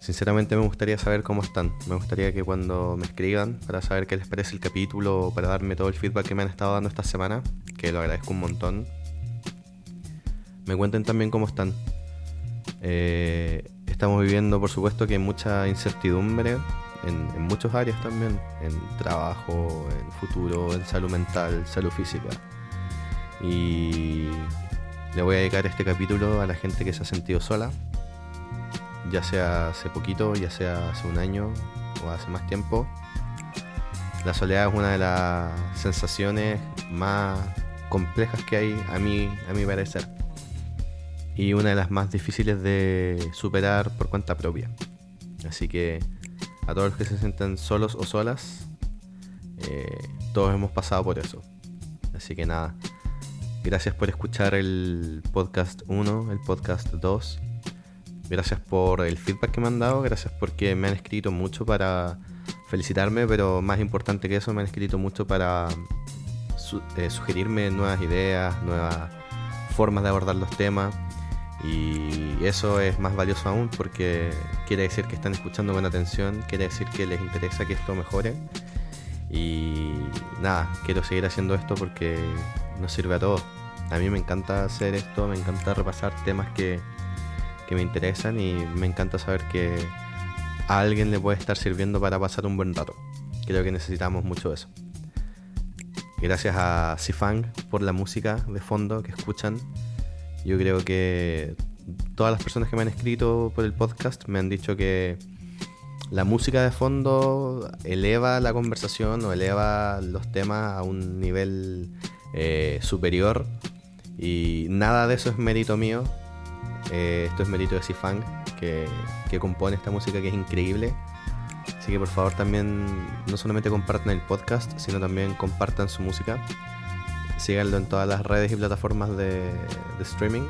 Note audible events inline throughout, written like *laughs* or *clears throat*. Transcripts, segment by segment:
Sinceramente me gustaría saber cómo están. Me gustaría que cuando me escriban para saber qué les parece el capítulo, para darme todo el feedback que me han estado dando esta semana, que lo agradezco un montón, me cuenten también cómo están. Eh, estamos viviendo, por supuesto, que mucha incertidumbre en, en muchas áreas también, en trabajo, en futuro, en salud mental, salud física. Y le voy a dedicar este capítulo a la gente que se ha sentido sola, ya sea hace poquito, ya sea hace un año o hace más tiempo. La soledad es una de las sensaciones más complejas que hay a mí, a mi parecer. Y una de las más difíciles de superar por cuenta propia. Así que a todos los que se sienten solos o solas, eh, todos hemos pasado por eso. Así que nada, Gracias por escuchar el podcast 1, el podcast 2. Gracias por el feedback que me han dado. Gracias porque me han escrito mucho para felicitarme, pero más importante que eso, me han escrito mucho para eh, sugerirme nuevas ideas, nuevas formas de abordar los temas. Y eso es más valioso aún porque quiere decir que están escuchando con atención, quiere decir que les interesa que esto mejore. Y nada, quiero seguir haciendo esto porque nos sirve a todos. A mí me encanta hacer esto, me encanta repasar temas que, me interesan y me encanta saber que a alguien le puede estar sirviendo para pasar un buen rato. Creo que necesitamos mucho eso. Gracias a Sifang por la música de fondo que escuchan. Yo creo que todas las personas que me han escrito por el podcast me han dicho que la música de fondo eleva la conversación o eleva los temas a un nivel eh, superior y nada de eso es mérito mío. Eh, esto es mérito de Sifang, que, que compone esta música que es increíble. Así que por favor también no solamente compartan el podcast, sino también compartan su música. Síganlo en todas las redes y plataformas de, de streaming.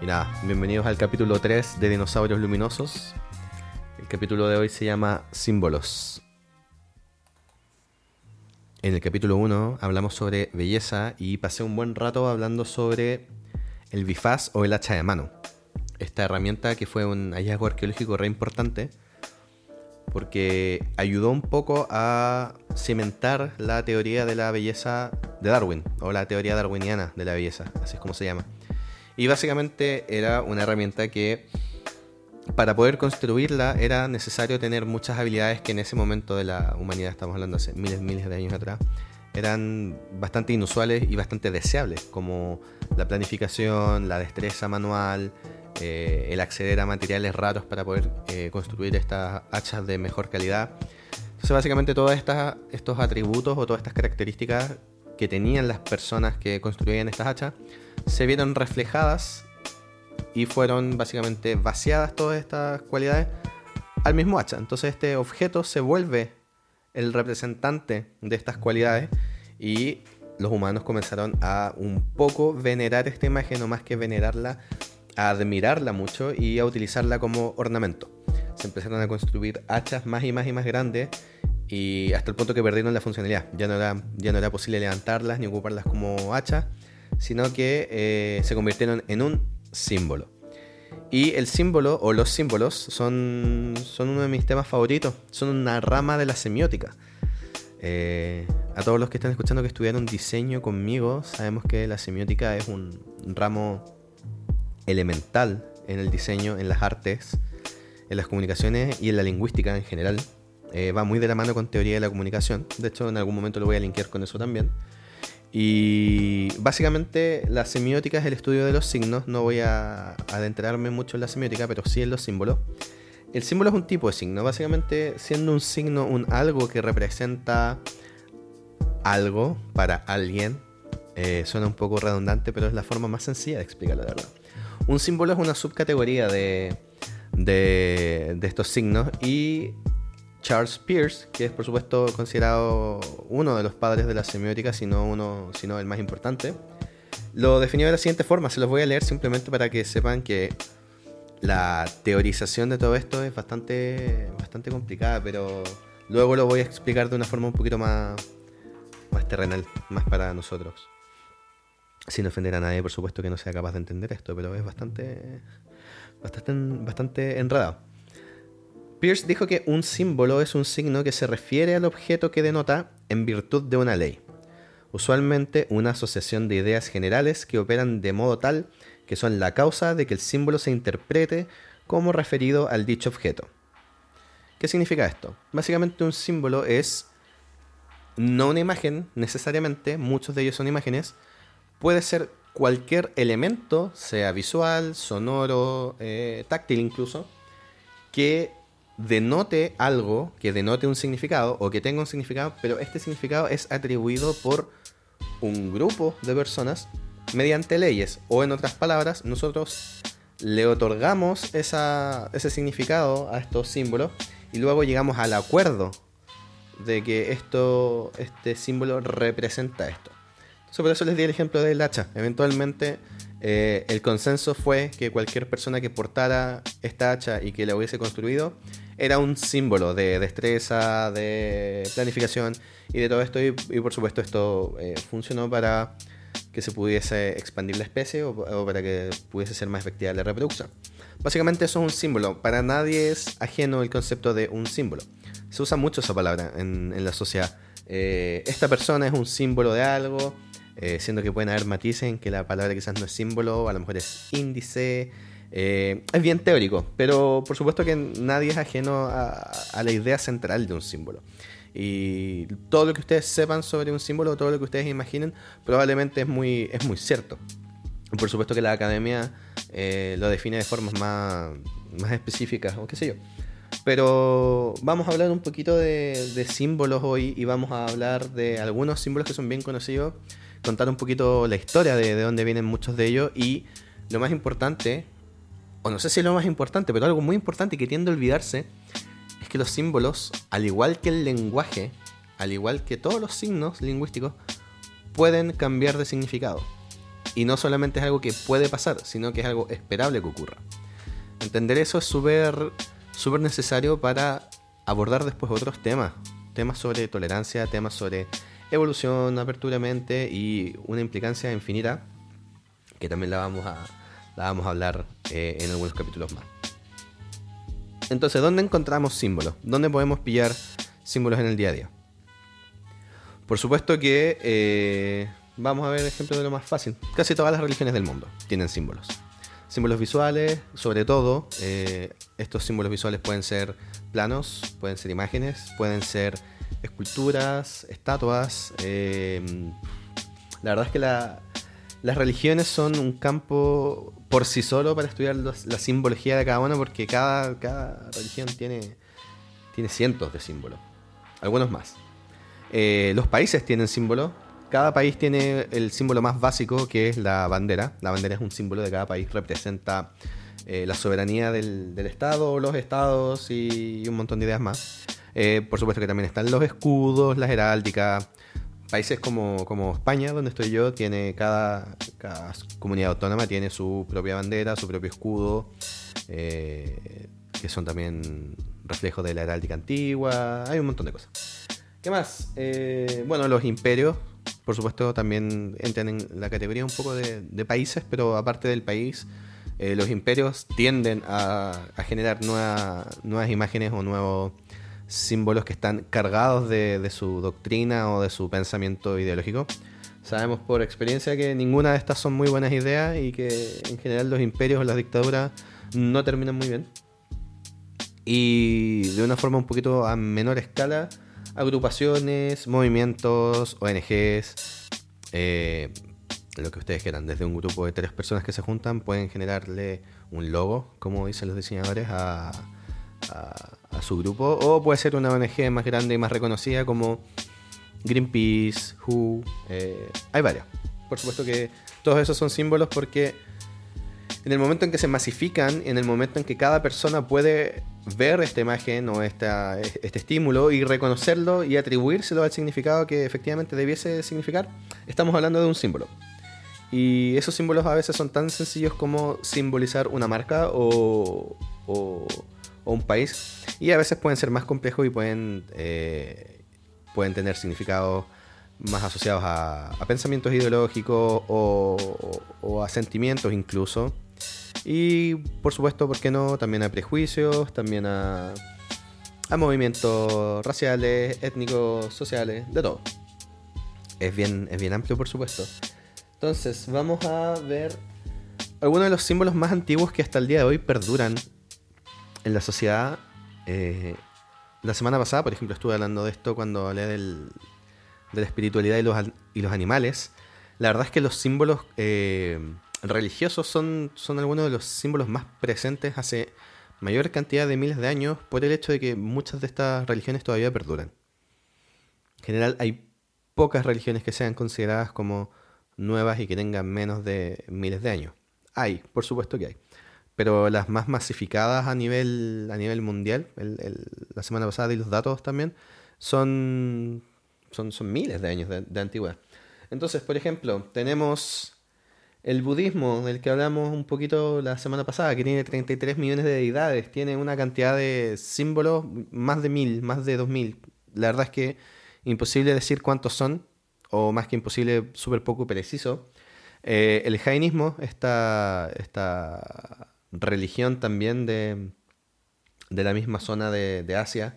Y nada, bienvenidos al capítulo 3 de Dinosaurios Luminosos. El capítulo de hoy se llama Símbolos. En el capítulo 1 hablamos sobre belleza y pasé un buen rato hablando sobre el bifaz o el hacha de mano. Esta herramienta que fue un hallazgo arqueológico re importante porque ayudó un poco a cimentar la teoría de la belleza de Darwin o la teoría darwiniana de la belleza, así es como se llama. Y básicamente era una herramienta que para poder construirla era necesario tener muchas habilidades que en ese momento de la humanidad, estamos hablando hace miles, miles de años atrás, eran bastante inusuales y bastante deseables, como la planificación, la destreza manual, eh, el acceder a materiales raros para poder eh, construir estas hachas de mejor calidad. Entonces básicamente todos estos atributos o todas estas características que tenían las personas que construían estas hachas se vieron reflejadas y fueron básicamente vaciadas todas estas cualidades al mismo hacha. Entonces este objeto se vuelve el representante de estas cualidades y los humanos comenzaron a un poco venerar esta imagen, no más que venerarla, a admirarla mucho y a utilizarla como ornamento. Se empezaron a construir hachas más y más y más grandes y hasta el punto que perdieron la funcionalidad. Ya no era, ya no era posible levantarlas ni ocuparlas como hacha, sino que eh, se convirtieron en un símbolo. Y el símbolo o los símbolos son, son uno de mis temas favoritos, son una rama de la semiótica. Eh, a todos los que están escuchando que estudiaron diseño conmigo, sabemos que la semiótica es un ramo elemental en el diseño, en las artes, en las comunicaciones y en la lingüística en general. Eh, va muy de la mano con teoría de la comunicación. De hecho, en algún momento lo voy a linkear con eso también. Y básicamente la semiótica es el estudio de los signos. No voy a adentrarme mucho en la semiótica, pero sí en los símbolos. El símbolo es un tipo de signo. Básicamente, siendo un signo un algo que representa algo para alguien, eh, suena un poco redundante, pero es la forma más sencilla de explicarlo, la verdad. Un símbolo es una subcategoría de, de, de estos signos y Charles Peirce, que es por supuesto considerado uno de los padres de la semiótica, sino uno, sino el más importante, lo definió de la siguiente forma. Se los voy a leer simplemente para que sepan que la teorización de todo esto es bastante, bastante complicada, pero luego lo voy a explicar de una forma un poquito más, más terrenal, más para nosotros. Sin ofender a nadie, por supuesto que no sea capaz de entender esto, pero es bastante bastante, bastante enredado. Pierce dijo que un símbolo es un signo que se refiere al objeto que denota en virtud de una ley. Usualmente una asociación de ideas generales que operan de modo tal que son la causa de que el símbolo se interprete como referido al dicho objeto. ¿Qué significa esto? Básicamente un símbolo es no una imagen necesariamente, muchos de ellos son imágenes, puede ser cualquier elemento, sea visual, sonoro, eh, táctil incluso, que denote algo, que denote un significado o que tenga un significado, pero este significado es atribuido por un grupo de personas mediante leyes o en otras palabras nosotros le otorgamos ese significado a estos símbolos y luego llegamos al acuerdo de que esto, este símbolo representa esto. Entonces por eso les di el ejemplo del hacha. Eventualmente eh, el consenso fue que cualquier persona que portara esta hacha y que la hubiese construido era un símbolo de destreza, de planificación y de todo esto. Y, por supuesto esto eh, funcionó para que se pudiese expandir la especie o, para que pudiese ser más efectiva la reproducción. Básicamente eso es un símbolo. Para nadie es ajeno el concepto de un símbolo. Se usa mucho esa palabra en, la sociedad. Eh, esta persona es un símbolo de algo, eh, siendo que pueden haber matices en que la palabra quizás no es símbolo, a lo mejor es índice. Eh, es bien teórico, pero por supuesto que nadie es ajeno a, la idea central de un símbolo. Y todo lo que ustedes sepan sobre un símbolo, todo lo que ustedes imaginen, probablemente es muy, es muy cierto. Por supuesto que la academia eh, lo define de formas más, más específicas, o qué sé yo. Pero vamos a hablar un poquito de, de, símbolos hoy y vamos a hablar de algunos símbolos que son bien conocidos contar un poquito la historia de, de dónde vienen muchos de ellos y lo más importante, o no sé si es lo más importante, pero algo muy importante que tiende a olvidarse, es que los símbolos, al igual que el lenguaje, al igual que todos los signos lingüísticos, pueden cambiar de significado. Y no solamente es algo que puede pasar, sino que es algo esperable que ocurra. Entender eso es súper súper necesario para abordar después otros temas. Temas sobre tolerancia, temas sobre evolución, apertura mente y una implicancia infinita que también la vamos a, la vamos a hablar eh, en algunos capítulos más. Entonces, ¿dónde encontramos símbolos? ¿Dónde podemos pillar símbolos en el día a día? Por supuesto que eh, vamos a ver ejemplos de lo más fácil. Casi todas las religiones del mundo tienen símbolos. Símbolos visuales, sobre todo, eh, estos símbolos visuales pueden ser planos, pueden ser imágenes, pueden ser esculturas, estatuas. Eh, la verdad es que las religiones son un campo por sí solo para estudiar la simbología de cada una, porque cada, cada religión tiene, tiene cientos de símbolos, algunos más. Eh, los países tienen símbolos. Cada país tiene el símbolo más básico, que es la bandera. La bandera es un símbolo de cada país, representa eh, la soberanía del, del, Estado, los estados y un montón de ideas más. Eh, por supuesto que también están los escudos, las heráldicas. Países como, España, donde estoy yo, tiene cada, comunidad autónoma tiene su propia bandera, su propio escudo, eh, que son también reflejos de la heráldica antigua. Hay un montón de cosas. ¿Qué más? Eh, bueno, los imperios, por supuesto, también entran en la categoría un poco de, países, pero aparte del país, los imperios tienden a, generar nuevas imágenes o nuevos símbolos que están cargados de, su doctrina o de su pensamiento ideológico. Sabemos por experiencia que ninguna de estas son muy buenas ideas y que en general los imperios o las dictaduras no terminan muy bien. Y de una forma un poquito a menor escala, agrupaciones, movimientos, ONGs, eh, lo que ustedes quieran, desde un grupo de tres personas que se juntan, pueden generarle un logo, como dicen los diseñadores, a, a, su grupo, o puede ser una ONG más grande y más reconocida como Greenpeace, WHO, eh, hay varias. Por supuesto que todos esos son símbolos porque en el momento en que se masifican, en el momento en que cada persona puede ver esta imagen o este estímulo y reconocerlo y atribuírselo al significado que efectivamente debiese significar, estamos hablando de un símbolo. Y esos símbolos a veces son tan sencillos como simbolizar una marca o, o o un país. Y a veces pueden ser más complejos y pueden, eh, pueden tener significados más asociados a, pensamientos ideológicos o, a sentimientos incluso. Y por supuesto, ¿por qué no? También a prejuicios, también a, a movimientos raciales, étnicos, sociales, de todo. Es bien, es bien amplio, por supuesto. Entonces, vamos a ver algunos de los símbolos más antiguos que hasta el día de hoy perduran en la sociedad. Eh, la semana pasada, por ejemplo, estuve hablando de esto cuando hablé del, de la espiritualidad y los, y los animales. La verdad es que los símbolos eh, religiosos son, son algunos de los símbolos más presentes hace mayor cantidad de miles de años por el hecho de que muchas de estas religiones todavía perduran. En general hay pocas religiones que sean consideradas como nuevas y que tengan menos de miles de años. Hay, por supuesto que hay. Pero las más masificadas a nivel, a nivel mundial, la semana pasada di los datos también, son, son, son miles de años de, de antigüedad. Entonces, por ejemplo, tenemos el budismo, del que hablamos un poquito la semana pasada, que tiene 33 millones de deidades, tiene una cantidad de símbolos, más de mil, más de dos mil. La verdad es que imposible decir cuántos son, o más que imposible, súper poco preciso. Eh, el jainismo, esta, esta religión también de, de la misma zona de, Asia,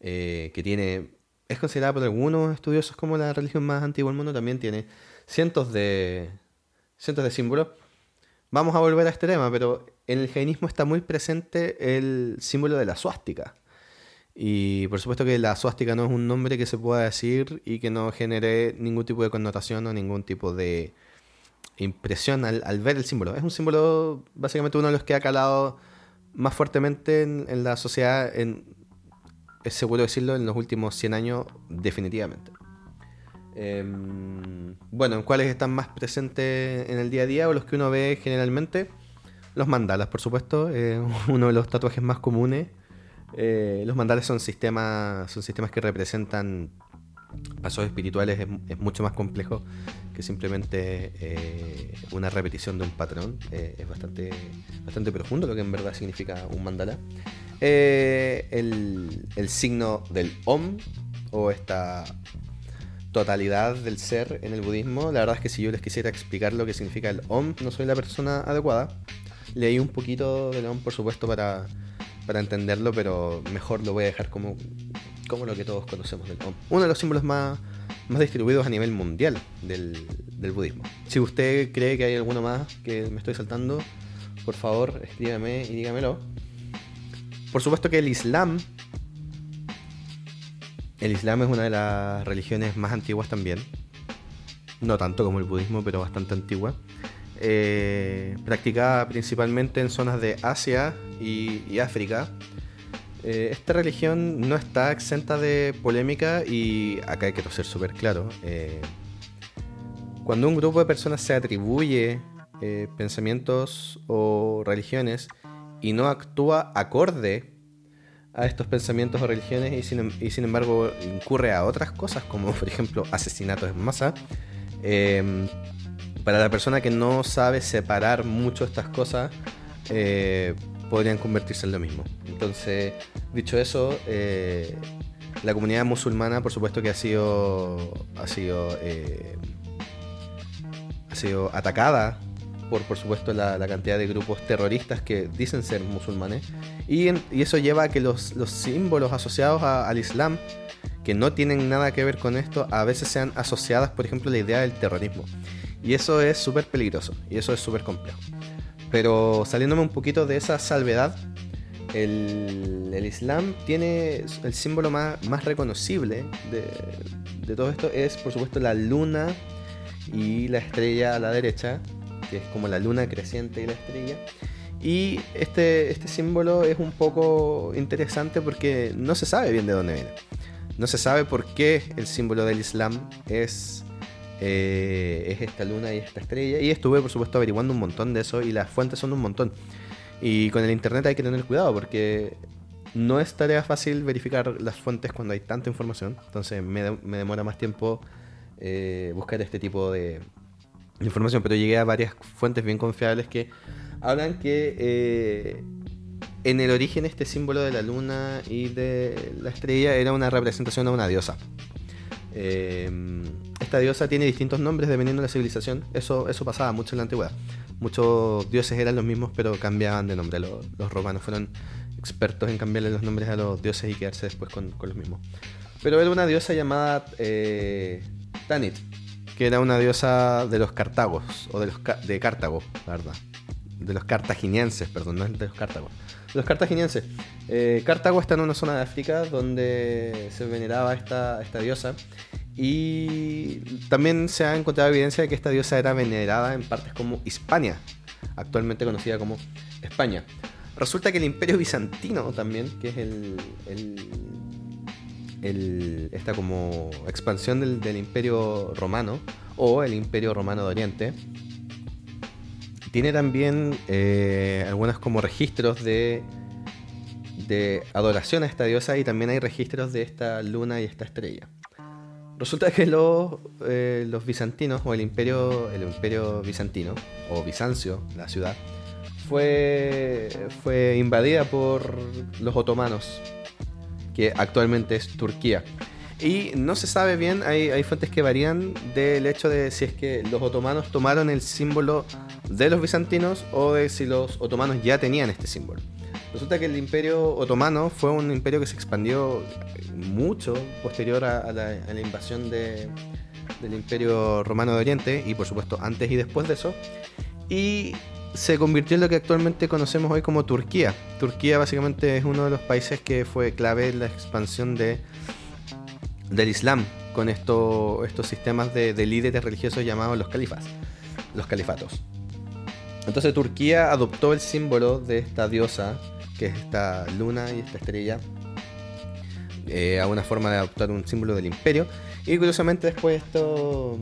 eh, que tiene, es considerada por algunos estudiosos como la religión más antigua del mundo, también tiene cientos de, cientos de símbolos. Vamos a volver a este tema, pero en el jainismo está muy presente el símbolo de la suástica. Y por supuesto que la suástica no es un nombre que se pueda decir y que no genere ningún tipo de connotación o ningún tipo de impresión al, ver el símbolo. Es un símbolo, básicamente uno de los que ha calado más fuertemente en, la sociedad, es seguro decirlo, en los últimos 100 años definitivamente. Em, bueno, ¿cuáles están más presentes en el día a día o los que uno ve generalmente? Los mandalas, por supuesto, eh, *laughs* uno de los tatuajes más comunes. Eh, los mandalas son sistemas, son sistemas que representan pasos espirituales, es, mucho más complejo que simplemente eh, una repetición de un patrón. es bastante, bastante profundo lo que en verdad significa un mandala. El, el signo del Om o esta totalidad del ser en el budismo. La verdad es que si yo les quisiera explicar lo que significa el Om, no soy la persona adecuada. Leí un poquito del Om, por supuesto, para, para entenderlo, pero mejor lo voy a dejar como, como lo que todos conocemos del Om. Uno de los símbolos más, más distribuidos a nivel mundial del, del budismo. Si usted cree que hay alguno más que me estoy saltando, por favor, escríbame y dígamelo. Por supuesto que el Islam el Islam es una de las religiones más antiguas también. No tanto como el budismo, pero bastante antigua. Eh, practicada principalmente en zonas de Asia y, África. Eh, esta religión no está exenta de polémica y acá hay que ser súper claro. Eh, cuando un grupo de personas se atribuye pensamientos o religiones y no actúa acorde a estos pensamientos o religiones y sin, em, embargo incurre a otras cosas, como por ejemplo asesinatos en masa. Em, para la persona que no sabe separar mucho estas cosas, eh, podrían convertirse en lo mismo. Entonces, dicho eso, eh, la comunidad musulmana, por supuesto que ha sido, ha sido, eh, ha sido atacada por, por supuesto, la, cantidad de grupos terroristas que dicen ser musulmanes. Y, eso lleva a que los, símbolos asociados al Islam, que no tienen nada que ver con esto, a veces sean asociadas, por ejemplo, a la idea del terrorismo. Y eso es súper peligroso, y eso es súper complejo. Pero saliéndome un poquito de esa salvedad, el, Islam tiene el símbolo más, reconocible de, de todo esto es, por supuesto, la luna y la estrella a la derecha, que es como la luna creciente y la estrella. Y este, este símbolo es un poco interesante porque no se sabe bien de dónde viene. No se sabe por qué el símbolo del Islam es, eh, es esta luna y esta estrella. Y estuve, por supuesto, averiguando un montón de eso y las fuentes son un montón. Y con el Internet hay que tener cuidado porque no es tarea fácil verificar las fuentes cuando hay tanta información. Entonces me, demora más tiempo eh, buscar este tipo de, información, pero llegué a varias fuentes bien confiables que hablan que eh, en el origen este símbolo de la luna y de la estrella era una representación de una diosa. Eh, esta diosa tiene distintos nombres dependiendo de la civilización. Eso, eso pasaba mucho en la antigüedad. Muchos dioses eran los mismos, pero cambiaban de nombre. Los, romanos fueron expertos en cambiarle los nombres a los dioses y quedarse después con, los mismos. Pero era una diosa llamada eh, Tanit, que era una diosa de los cartagos, o de los de Cartago, la verdad. De los cartaginienses, perdón, no de los cartagos. De los cartaginienses. Eh, Cartago está en una zona de África donde se veneraba esta, esta diosa. Y también se ha encontrado evidencia de que esta diosa era venerada en partes como Hispania, actualmente conocida como España. Resulta que el imperio bizantino también, que es el, esta como expansión del, imperio romano o el imperio romano de Oriente, tiene también eh, algunos como registros de, de adoración a esta diosa y también hay registros de esta luna y esta estrella. Resulta que los, eh, los bizantinos, o el imperio, el imperio bizantino, o Bizancio, la ciudad, fue, fue invadida por los otomanos, que actualmente es Turquía. Y no se sabe bien, hay, hay fuentes que varían del hecho de si es que los otomanos tomaron el símbolo de los bizantinos o de si los otomanos ya tenían este símbolo. Resulta que el imperio otomano fue un imperio que se expandió mucho posterior a, la, invasión del imperio romano de Oriente y por supuesto antes y después de eso. Y se convirtió en lo que actualmente conocemos hoy como Turquía. Turquía básicamente es uno de los países que fue clave en la expansión de, del Islam con estos sistemas de, de líderes religiosos llamados los califas, los califatos. Entonces Turquía adoptó el símbolo de esta diosa que es esta luna y esta estrella, eh, a una forma de adoptar un símbolo del imperio. Y curiosamente después esto,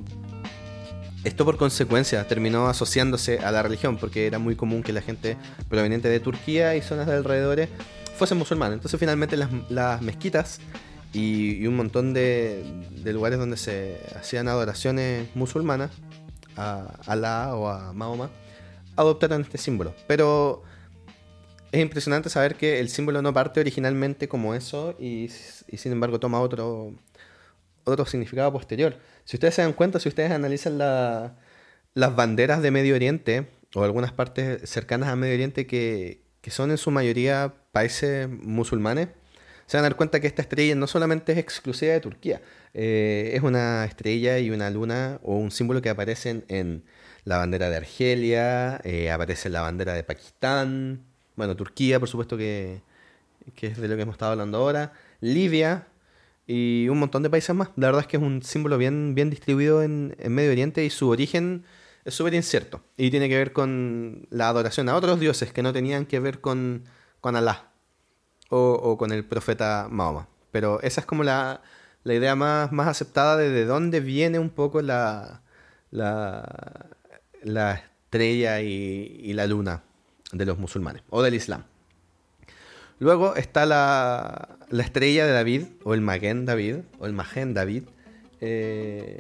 esto por consecuencia terminó asociándose a la religión, porque era muy común que la gente proveniente de Turquía y zonas de alrededores fuesen musulmanes. Entonces finalmente las, mezquitas y, un montón de, de, lugares donde se hacían adoraciones musulmanas a Alá o a Mahoma adoptaron este símbolo. Pero es impresionante saber que el símbolo no parte originalmente como eso y, sin embargo toma otro, otro significado posterior. Si ustedes se dan cuenta, si ustedes analizan las banderas de Medio Oriente o algunas partes cercanas a Medio Oriente que, son en su mayoría países musulmanes, se van a dar cuenta que esta estrella no solamente es exclusiva de Turquía, eh, es una estrella y una luna o un símbolo que aparecen en la bandera de Argelia, eh, aparece en la bandera de Pakistán, bueno, Turquía, por supuesto que, es de lo que hemos estado hablando ahora, Libia y un montón de países más. La verdad es que es un símbolo bien, bien distribuido en, Medio Oriente y su origen es súper incierto. Y tiene que ver con la adoración a otros dioses que no tenían que ver con, con Alá o, con el profeta Mahoma. Pero esa es como la, idea más, más aceptada de, de dónde viene un poco la, la, la estrella y la luna de los musulmanes o del Islam. Luego está la, estrella de David, o el Maguen David, o el Magen David. Eh,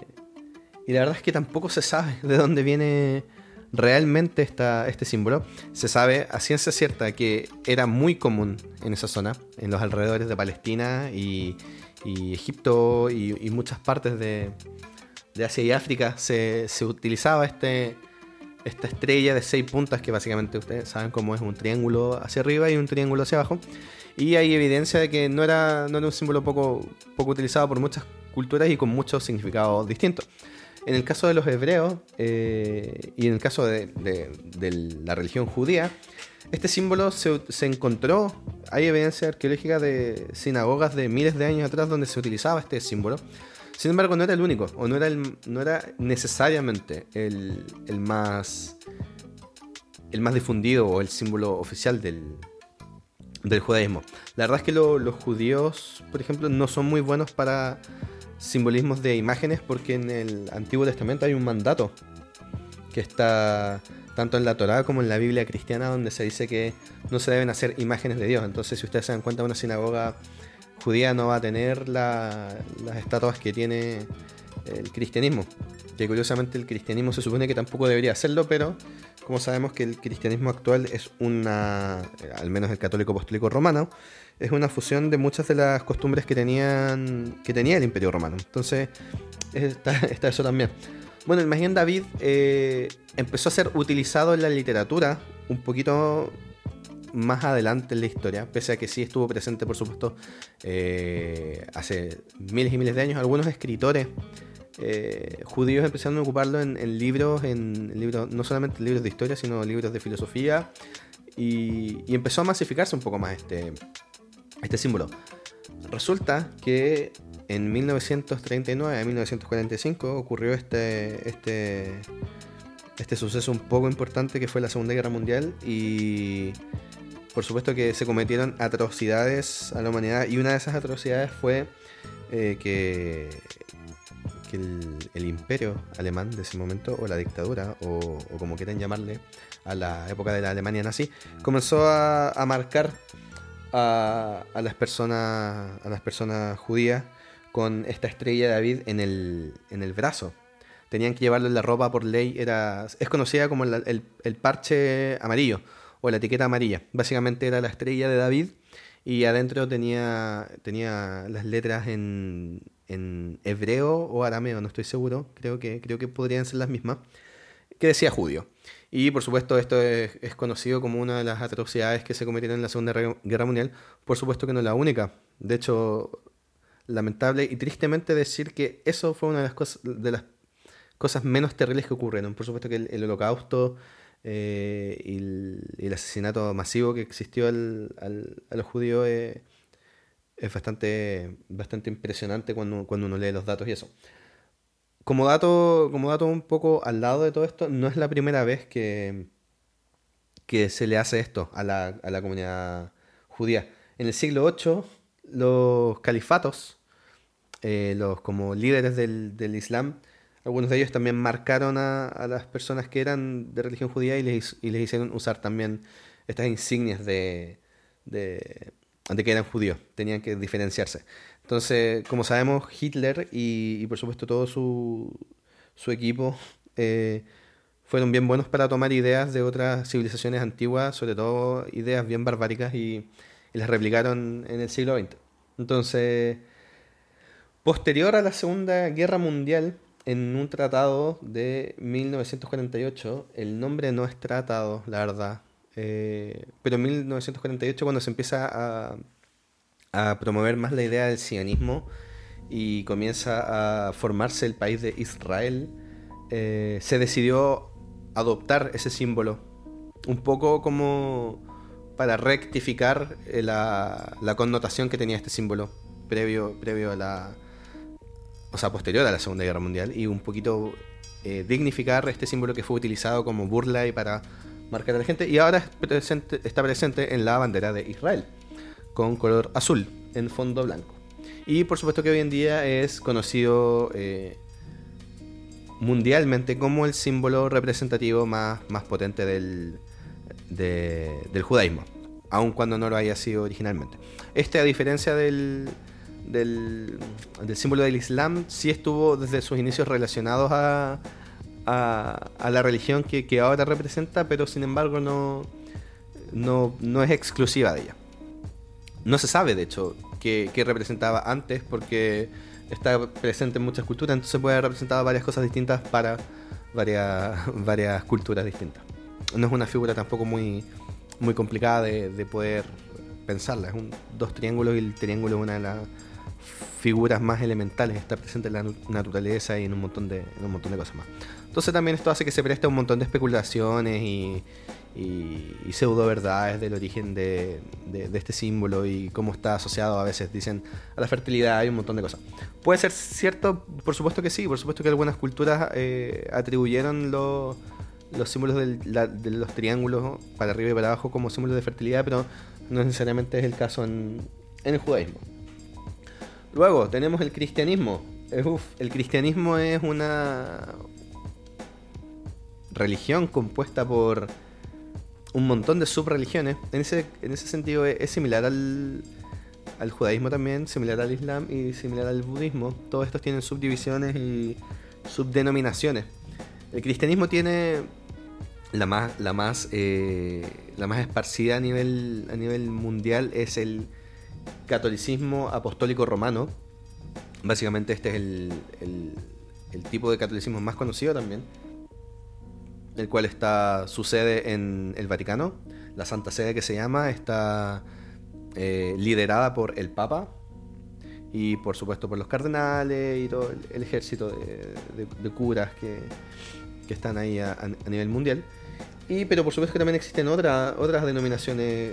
y la verdad es que tampoco se sabe *laughs* de dónde viene realmente esta, este símbolo. Se sabe a ciencia cierta que era muy común en esa zona, en los alrededores de Palestina y, Egipto y, muchas partes de, Asia y África. Se, se utilizaba este, esta estrella de seis puntas que básicamente ustedes saben cómo es un triángulo hacia arriba y un triángulo hacia abajo. Y hay evidencia de que no era, no era un símbolo poco, poco utilizado por muchas culturas y con muchos significados distintos. En el caso de los hebreos eh, y en el caso de, la religión judía, este símbolo se, se, encontró, hay evidencia arqueológica de sinagogas de miles de años atrás donde se utilizaba este símbolo. Sin embargo, no era el único, o no era, no era necesariamente el, más, el más difundido o el símbolo oficial del, del judaísmo. La verdad es que los judíos, por ejemplo, no son muy buenos para simbolismos de imágenes porque en el Antiguo Testamento hay un mandato que está tanto en la Torá como en la Biblia cristiana donde se dice que no se deben hacer imágenes de Dios. Entonces, si ustedes se dan cuenta, una sinagoga judía no va a tener las estatuas que tiene el cristianismo. Que curiosamente el cristianismo se supone que tampoco debería hacerlo, pero como sabemos que el cristianismo actual es una, al menos el católico apostólico romano, es una fusión de muchas de las costumbres que tenían que tenía el Imperio Romano. Entonces, *laughs* está, eso también. Bueno, el Magien David eh, empezó a ser utilizado en la literatura un poquito más adelante en la historia, pese a que sí estuvo presente, por supuesto, eh, hace miles y miles de años. Algunos escritores eh, judíos empezaron a ocuparlo en, libros, en, libros, no solamente libros de historia, sino libros de filosofía, y, empezó a masificarse un poco más este, este símbolo. Resulta que en 1939 a 1945 ocurrió este, este, este suceso un poco importante que fue la Segunda Guerra Mundial y por supuesto que se cometieron atrocidades a la humanidad y una de esas atrocidades fue eh, que, el, imperio alemán de ese momento, o la dictadura, o, como quieran llamarle, a la época de la Alemania nazi, comenzó a, marcar a, las personas, a las personas judías con esta estrella de David en el, en el brazo. Tenían que llevarlo en la ropa por ley, era, es conocida como el, el parche amarillo o la etiqueta amarilla. Básicamente era la estrella de David y adentro tenía, tenía las letras en, en hebreo o arameo, no estoy seguro, creo que, creo que podrían ser las mismas, que decía judío. Y por supuesto esto es, conocido como una de las atrocidades que se cometieron en la Segunda Guerra Mundial, por supuesto que no es la única. De hecho, lamentable y tristemente decir que eso fue una de las cosas, de las cosas menos terribles que ocurrieron. Por supuesto que el, holocausto eh, y, el, asesinato masivo que existió al, a los judíos es bastante, bastante impresionante cuando, cuando uno lee los datos y eso. Como dato, como dato un poco al lado de todo esto, no es la primera vez que, que se le hace esto a la, a la comunidad judía. En el siglo VIII, los califatos, eh, los como líderes del, del, Islam, algunos de ellos también marcaron a, las personas que eran de religión judía y les, y hicieron usar también estas insignias de, de, de que eran judíos, tenían que diferenciarse. Entonces, como sabemos, Hitler y, por supuesto todo su, su equipo eh, fueron bien buenos para tomar ideas de otras civilizaciones antiguas, sobre todo ideas bien barbáricas, y, las replicaron en el siglo XX. Entonces, posterior a la Segunda Guerra Mundial, en un tratado de 1948, el nombre no es tratado, la verdad, eh, pero en 1948 cuando se empieza a, promover más la idea del sionismo y comienza a formarse el país de Israel, eh, se decidió adoptar ese símbolo, un poco como para rectificar eh, la, la connotación que tenía este símbolo previo, previo a la... O sea, posterior a la Segunda Guerra Mundial y un poquito dignificar este símbolo que fue utilizado como burla y para marcar a la gente. Y ahora está presente en la bandera de Israel, con color azul en fondo blanco. Y por supuesto que hoy en día es conocido eh, mundialmente como el símbolo representativo más, más potente del, del judaísmo, aun cuando no lo haya sido originalmente. Este, a diferencia del, del, símbolo del Islam, sí estuvo desde sus inicios relacionados a, a, la religión que, ahora representa, pero sin embargo no, no, es exclusiva de ella. No se sabe, de hecho, qué, representaba antes, porque está presente en muchas culturas, entonces puede haber representado varias cosas distintas para varias, *laughs* varias culturas distintas. No es una figura tampoco muy, muy complicada de, poder pensarla. Es un, dos triángulos y el triángulo es una de las figuras más elementales. Está presente en la naturaleza y en un montón de, en un montón de cosas más. Entonces también esto hace que se preste un montón de especulaciones y, pseudo verdades del origen de, este símbolo y cómo está asociado a veces, dicen, a la fertilidad y un montón de cosas. ¿Puede ser cierto? Por supuesto que sí, por supuesto que algunas culturas eh, atribuyeron los símbolos de los triángulos para arriba y para abajo como símbolos de fertilidad, pero no necesariamente es el caso en, el judaísmo. Luego tenemos el cristianismo. el cristianismo es una, religión compuesta por un montón de subreligiones. En ese, en ese sentido es, similar al, al, judaísmo también, similar al islam y similar al budismo. Todos estos tienen subdivisiones y subdenominaciones. El cristianismo tiene la más, la más, eh, la más esparcida a nivel, a nivel mundial es el catolicismo apostólico romano. Básicamente este es el, el, tipo de catolicismo más conocido también, el cual está su sede en el Vaticano. La Santa Sede que se llama está eh, liderada por el Papa y por supuesto por los cardenales y todo el, ejército de, curas que, que, están ahí a, a nivel mundial. Y, pero por supuesto que también existen otras otras denominaciones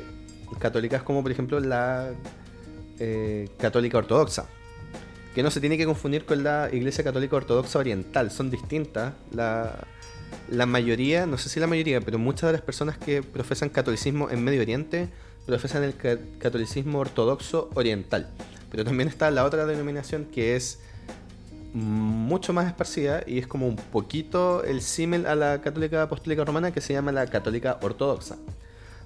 católicas, como por ejemplo la eh, católica ortodoxa, que no se tiene que confundir con la Iglesia Católica Ortodoxa Oriental, son distintas. La, la mayoría, no sé si la mayoría, pero muchas de las personas que profesan catolicismo en Medio Oriente profesan el catolicismo ortodoxo oriental. Pero también está la otra denominación que es mucho más esparcida y es como un poquito el símil a la católica apostólica romana que se llama la católica ortodoxa.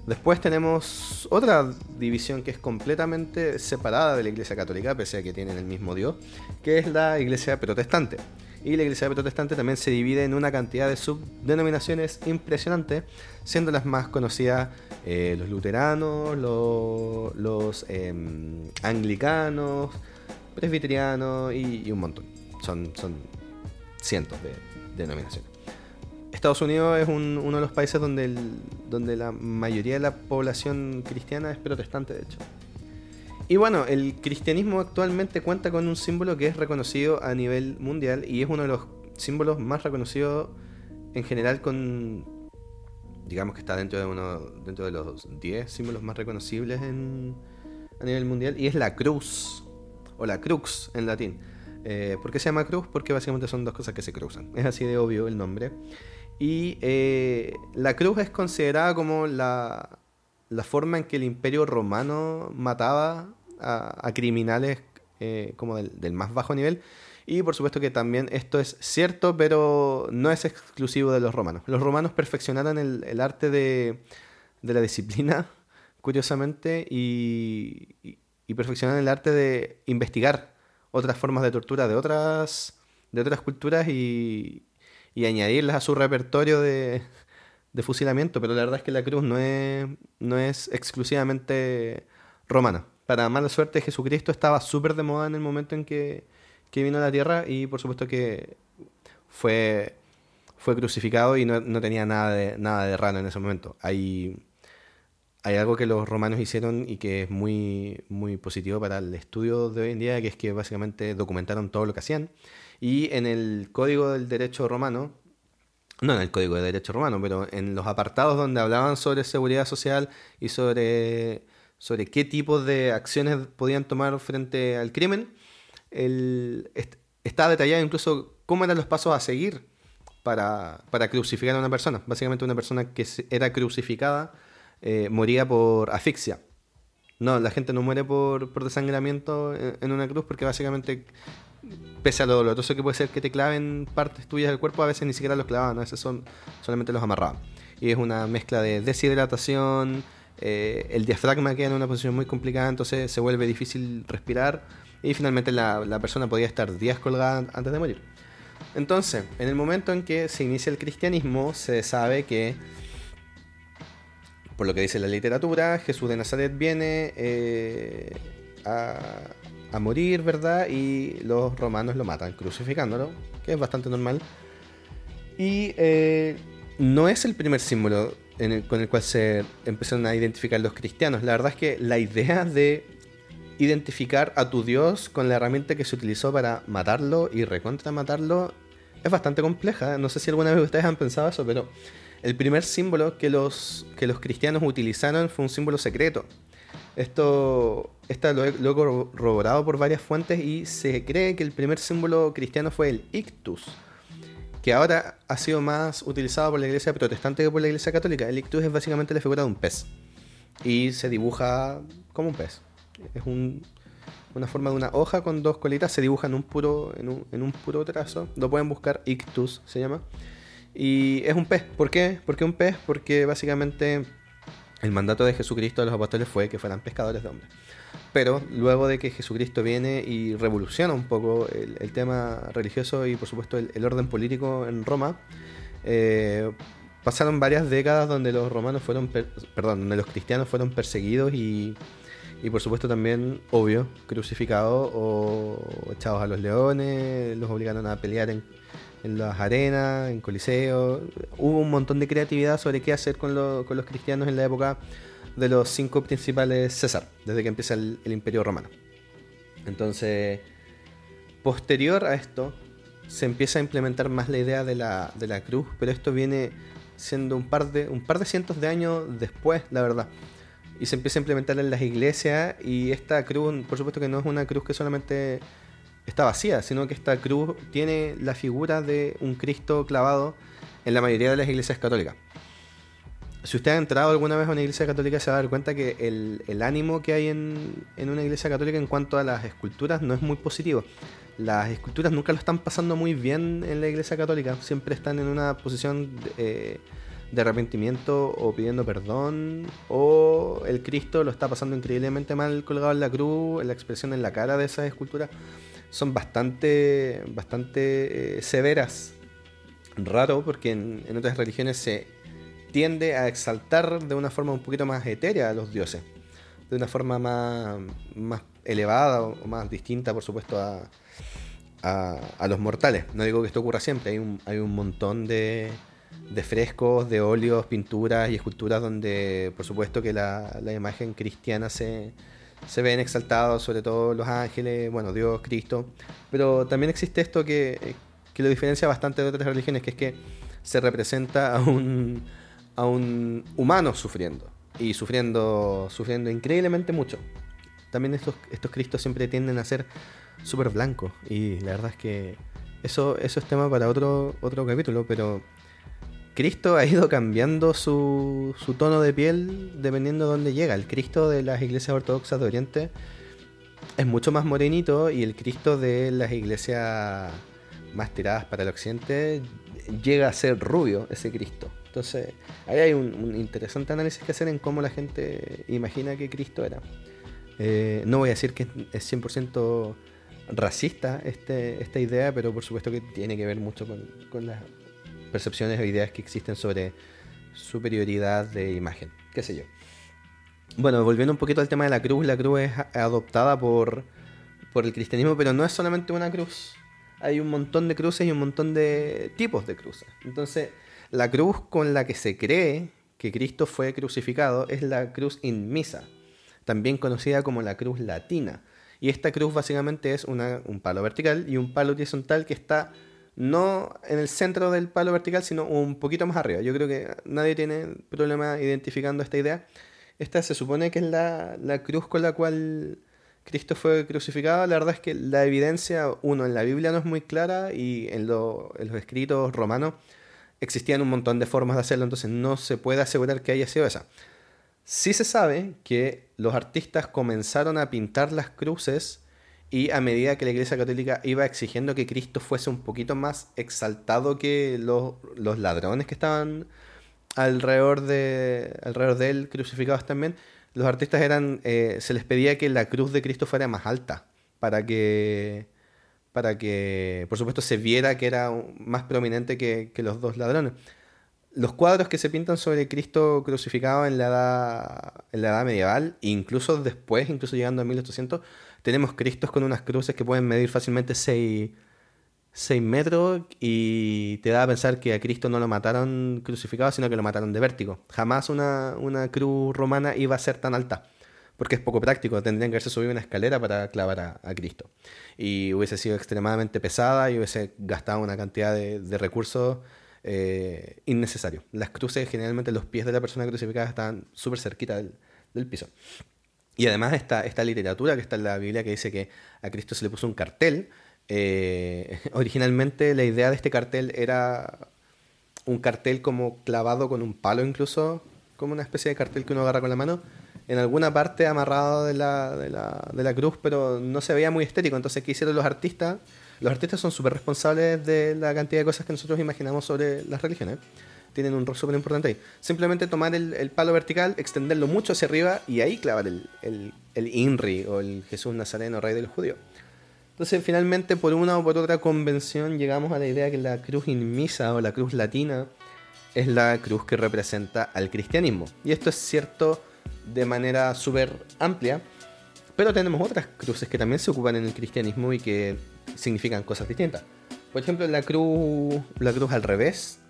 Después tenemos otra división que es completamente separada de la iglesia católica, pese a que tienen el mismo Dios, que es la iglesia protestante. Y la iglesia protestante también se divide en una cantidad de subdenominaciones impresionante, siendo las más conocidas eh, los luteranos, los, em, anglicanos, presbiterianos y un montón son, son cientos de denominaciones. Estados Unidos es uno de los países donde, donde la mayoría de la población cristiana es protestante, de hecho. Y bueno, el cristianismo actualmente cuenta con un símbolo que es reconocido a nivel mundial y es uno de los símbolos más reconocidos en general con, digamos que está dentro de uno dentro de los 10 símbolos más reconocibles a nivel mundial y es la cruz o la crux en latín. Eh, ¿Por qué se llama cruz? Porque básicamente son dos cosas que se cruzan. Es así de obvio el nombre. Y eh, la cruz es considerada como la, forma en que el imperio romano mataba a, criminales eh, como del, más bajo nivel. Y por supuesto que también esto es cierto, pero no es exclusivo de los romanos. Los romanos perfeccionaron el, arte de, la disciplina, *laughs* curiosamente, y, y perfeccionaron el arte de investigar otras formas de tortura de otras, de otras culturas y, y añadirlas a su repertorio de, de, fusilamiento. Pero la verdad es que la cruz no es, no es exclusivamente romana. Para mala suerte, Jesucristo estaba súper de moda en el momento en que, que, vino a la tierra y por supuesto que fue, fue crucificado y no, no tenía nada de, nada de raro en ese momento. Hay hay algo que los romanos hicieron y que es muy, muy positivo para el estudio de hoy en día, que es que básicamente documentaron todo lo que hacían. Y en el código del derecho romano, no en el código del derecho romano, pero en los apartados donde hablaban sobre seguridad social y sobre, sobre qué tipo de acciones podían tomar frente al crimen, el, está detallado incluso cómo eran los pasos a seguir para, para crucificar a una persona. Básicamente una persona que era crucificada eh, moría por asfixia. No, la gente no muere por, desangramiento en, una cruz porque básicamente, pese a lo doloroso que puede ser que te claven partes tuyas del cuerpo, a veces ni siquiera los clavaban, a veces son, solamente los amarraban. Y es una mezcla de deshidratación, eh, el diafragma queda en una posición muy complicada, entonces se vuelve difícil respirar y finalmente la, persona podía estar días colgada antes de morir. Entonces, en el momento en que se inicia el cristianismo, se sabe que por lo que dice la literatura, Jesús de Nazaret viene eh, a, morir, ¿verdad? Y los romanos lo matan crucificándolo, que es bastante normal. Y eh, no es el primer símbolo con el cual se empezaron a identificar los cristianos. La verdad es que la idea de identificar a tu Dios con la herramienta que se utilizó para matarlo y recontra matarlo es bastante compleja. No sé si alguna vez ustedes han pensado eso, pero el primer símbolo que los, que los cristianos utilizaron fue un símbolo secreto. Esto, lo, he, corroborado por varias fuentes y se cree que el primer símbolo cristiano fue el ictus, que ahora ha sido más utilizado por la iglesia protestante que por la iglesia católica. El ictus es básicamente la figura de un pez y se dibuja como un pez. Es una forma de una hoja con dos colitas, se dibuja en un puro, en un, en un puro trazo. Lo pueden buscar, ictus se llama. Y es un pez. ¿Por qué? ¿Por qué un pez? Porque básicamente el mandato de Jesucristo a los apóstoles fue que fueran pescadores de hombres. Pero luego de que Jesucristo viene y revoluciona un poco el, tema religioso y por supuesto el, orden político en Roma, eh, pasaron varias décadas donde los romanos fueron, perdón, donde los cristianos fueron perseguidos y, y por supuesto también, obvio, crucificados o echados a los leones, los obligaron a pelear en, en las arenas, en coliseos. Hubo un montón de creatividad sobre qué hacer con, con los cristianos en la época de los cinco principales César, desde que empieza el, Imperio Romano. Entonces, posterior a esto, se empieza a implementar más la idea de la, de la cruz, pero esto viene siendo un par, de, un par de cientos de años después, la verdad. Y se empieza a implementar en las iglesias y esta cruz, por supuesto que no es una cruz que solamente está vacía, sino que esta cruz tiene la figura de un Cristo clavado en la mayoría de las iglesias católicas. Si usted ha entrado alguna vez a una iglesia católica, se va a dar cuenta que el, ánimo que hay en, una iglesia católica en cuanto a las esculturas no es muy positivo. Las esculturas nunca lo están pasando muy bien en la iglesia católica, siempre están en una posición de, eh, de arrepentimiento o pidiendo perdón, o el Cristo lo está pasando increíblemente mal colgado en la cruz, la expresión en la cara de esas esculturas son bastante, bastante eh, severas. Raro porque en otras religiones se tiende a exaltar de una forma un poquito más etérea a los dioses, de una forma más, más elevada o más distinta, por supuesto, a, a, los mortales. No digo que esto ocurra siempre, hay un, hay un montón de, de frescos, de óleos, pinturas y esculturas donde, por supuesto, que la, la imagen cristiana se, se ven exaltados, sobre todo los ángeles, bueno, Dios, Cristo. Pero también existe esto que, que lo diferencia bastante de otras religiones, que es que se representa a un, a un humano sufriendo. Y sufriendo, sufriendo increíblemente mucho. También estos, estos Cristos siempre tienden a ser súper blancos. Y la verdad es que eso, eso es tema para otro, otro capítulo. Pero Cristo ha ido cambiando su, su tono de piel dependiendo de dónde llega. El Cristo de las iglesias ortodoxas de Oriente es mucho más morenito y el Cristo de las iglesias más tiradas para el occidente llega a ser rubio, ese Cristo. Entonces, ahí hay un, interesante análisis que hacer en cómo la gente imagina que Cristo era. Eh, no voy a decir que es 100% racista este, esta idea, pero por supuesto que tiene que ver mucho con, las percepciones o ideas que existen sobre superioridad de imagen, qué sé yo. Bueno, volviendo un poquito al tema de la cruz, la cruz es adoptada por, por el cristianismo, pero no es solamente una cruz. Hay un montón de cruces y un montón de tipos de cruces. Entonces, la cruz con la que se cree que Cristo fue crucificado es la cruz inmisa, también conocida como la cruz latina. Y esta cruz básicamente es un palo vertical y un palo horizontal que está no en el centro del palo vertical, sino un poquito más arriba. Yo creo que nadie tiene problema identificando esta idea. Esta se supone que es la, cruz con la cual Cristo fue crucificado. La verdad es que la evidencia, uno, en la Biblia no es muy clara y en, en los escritos romanos existían un montón de formas de hacerlo, entonces no se puede asegurar que haya sido esa. Sí se sabe que los artistas comenzaron a pintar las cruces y a medida que la Iglesia Católica iba exigiendo que Cristo fuese un poquito más exaltado que los, ladrones que estaban alrededor de, alrededor de él, crucificados también, los artistas eran, eh, se les pedía que la cruz de Cristo fuera más alta para que para que, por supuesto, se viera que era más prominente que, los dos ladrones. Los cuadros que se pintan sobre Cristo crucificado en la edad, en la edad medieval, incluso después, incluso llegando a 1800, tenemos Cristos con unas cruces que pueden medir fácilmente 6, metros y te da a pensar que a Cristo no lo mataron crucificado, sino que lo mataron de vértigo. Jamás una, una cruz romana iba a ser tan alta porque es poco práctico, tendrían que haberse subido una escalera para clavar a, Cristo. Y hubiese sido extremadamente pesada y hubiese gastado una cantidad de, recursos eh, innecesarios. Las cruces, generalmente los pies de la persona crucificada estaban súper cerquita del, piso. Y además esta, esta literatura que está en la Biblia que dice que a Cristo se le puso un cartel. Eh, *laughs* originalmente la idea de este cartel era un cartel como clavado con un palo incluso, como una especie de cartel que uno agarra con la mano en alguna parte amarrado de la, de la, de la cruz, pero no se veía muy estético. Entonces, ¿qué hicieron los artistas? Los artistas son súper responsables de la cantidad de cosas que nosotros imaginamos sobre las religiones. Tienen un rol súper importante ahí. Simplemente tomar el, palo vertical, extenderlo mucho hacia arriba y ahí clavar el, el, el INRI o el Jesús Nazareno, rey del judío. Entonces, finalmente, por una o por otra convención, llegamos a la idea que la cruz inmisa o la cruz latina es la cruz que representa al cristianismo. Y esto es cierto de manera súper amplia, pero tenemos otras cruces que también se ocupan en el cristianismo y que significan cosas distintas. Por ejemplo, la cruz, la cruz al revés.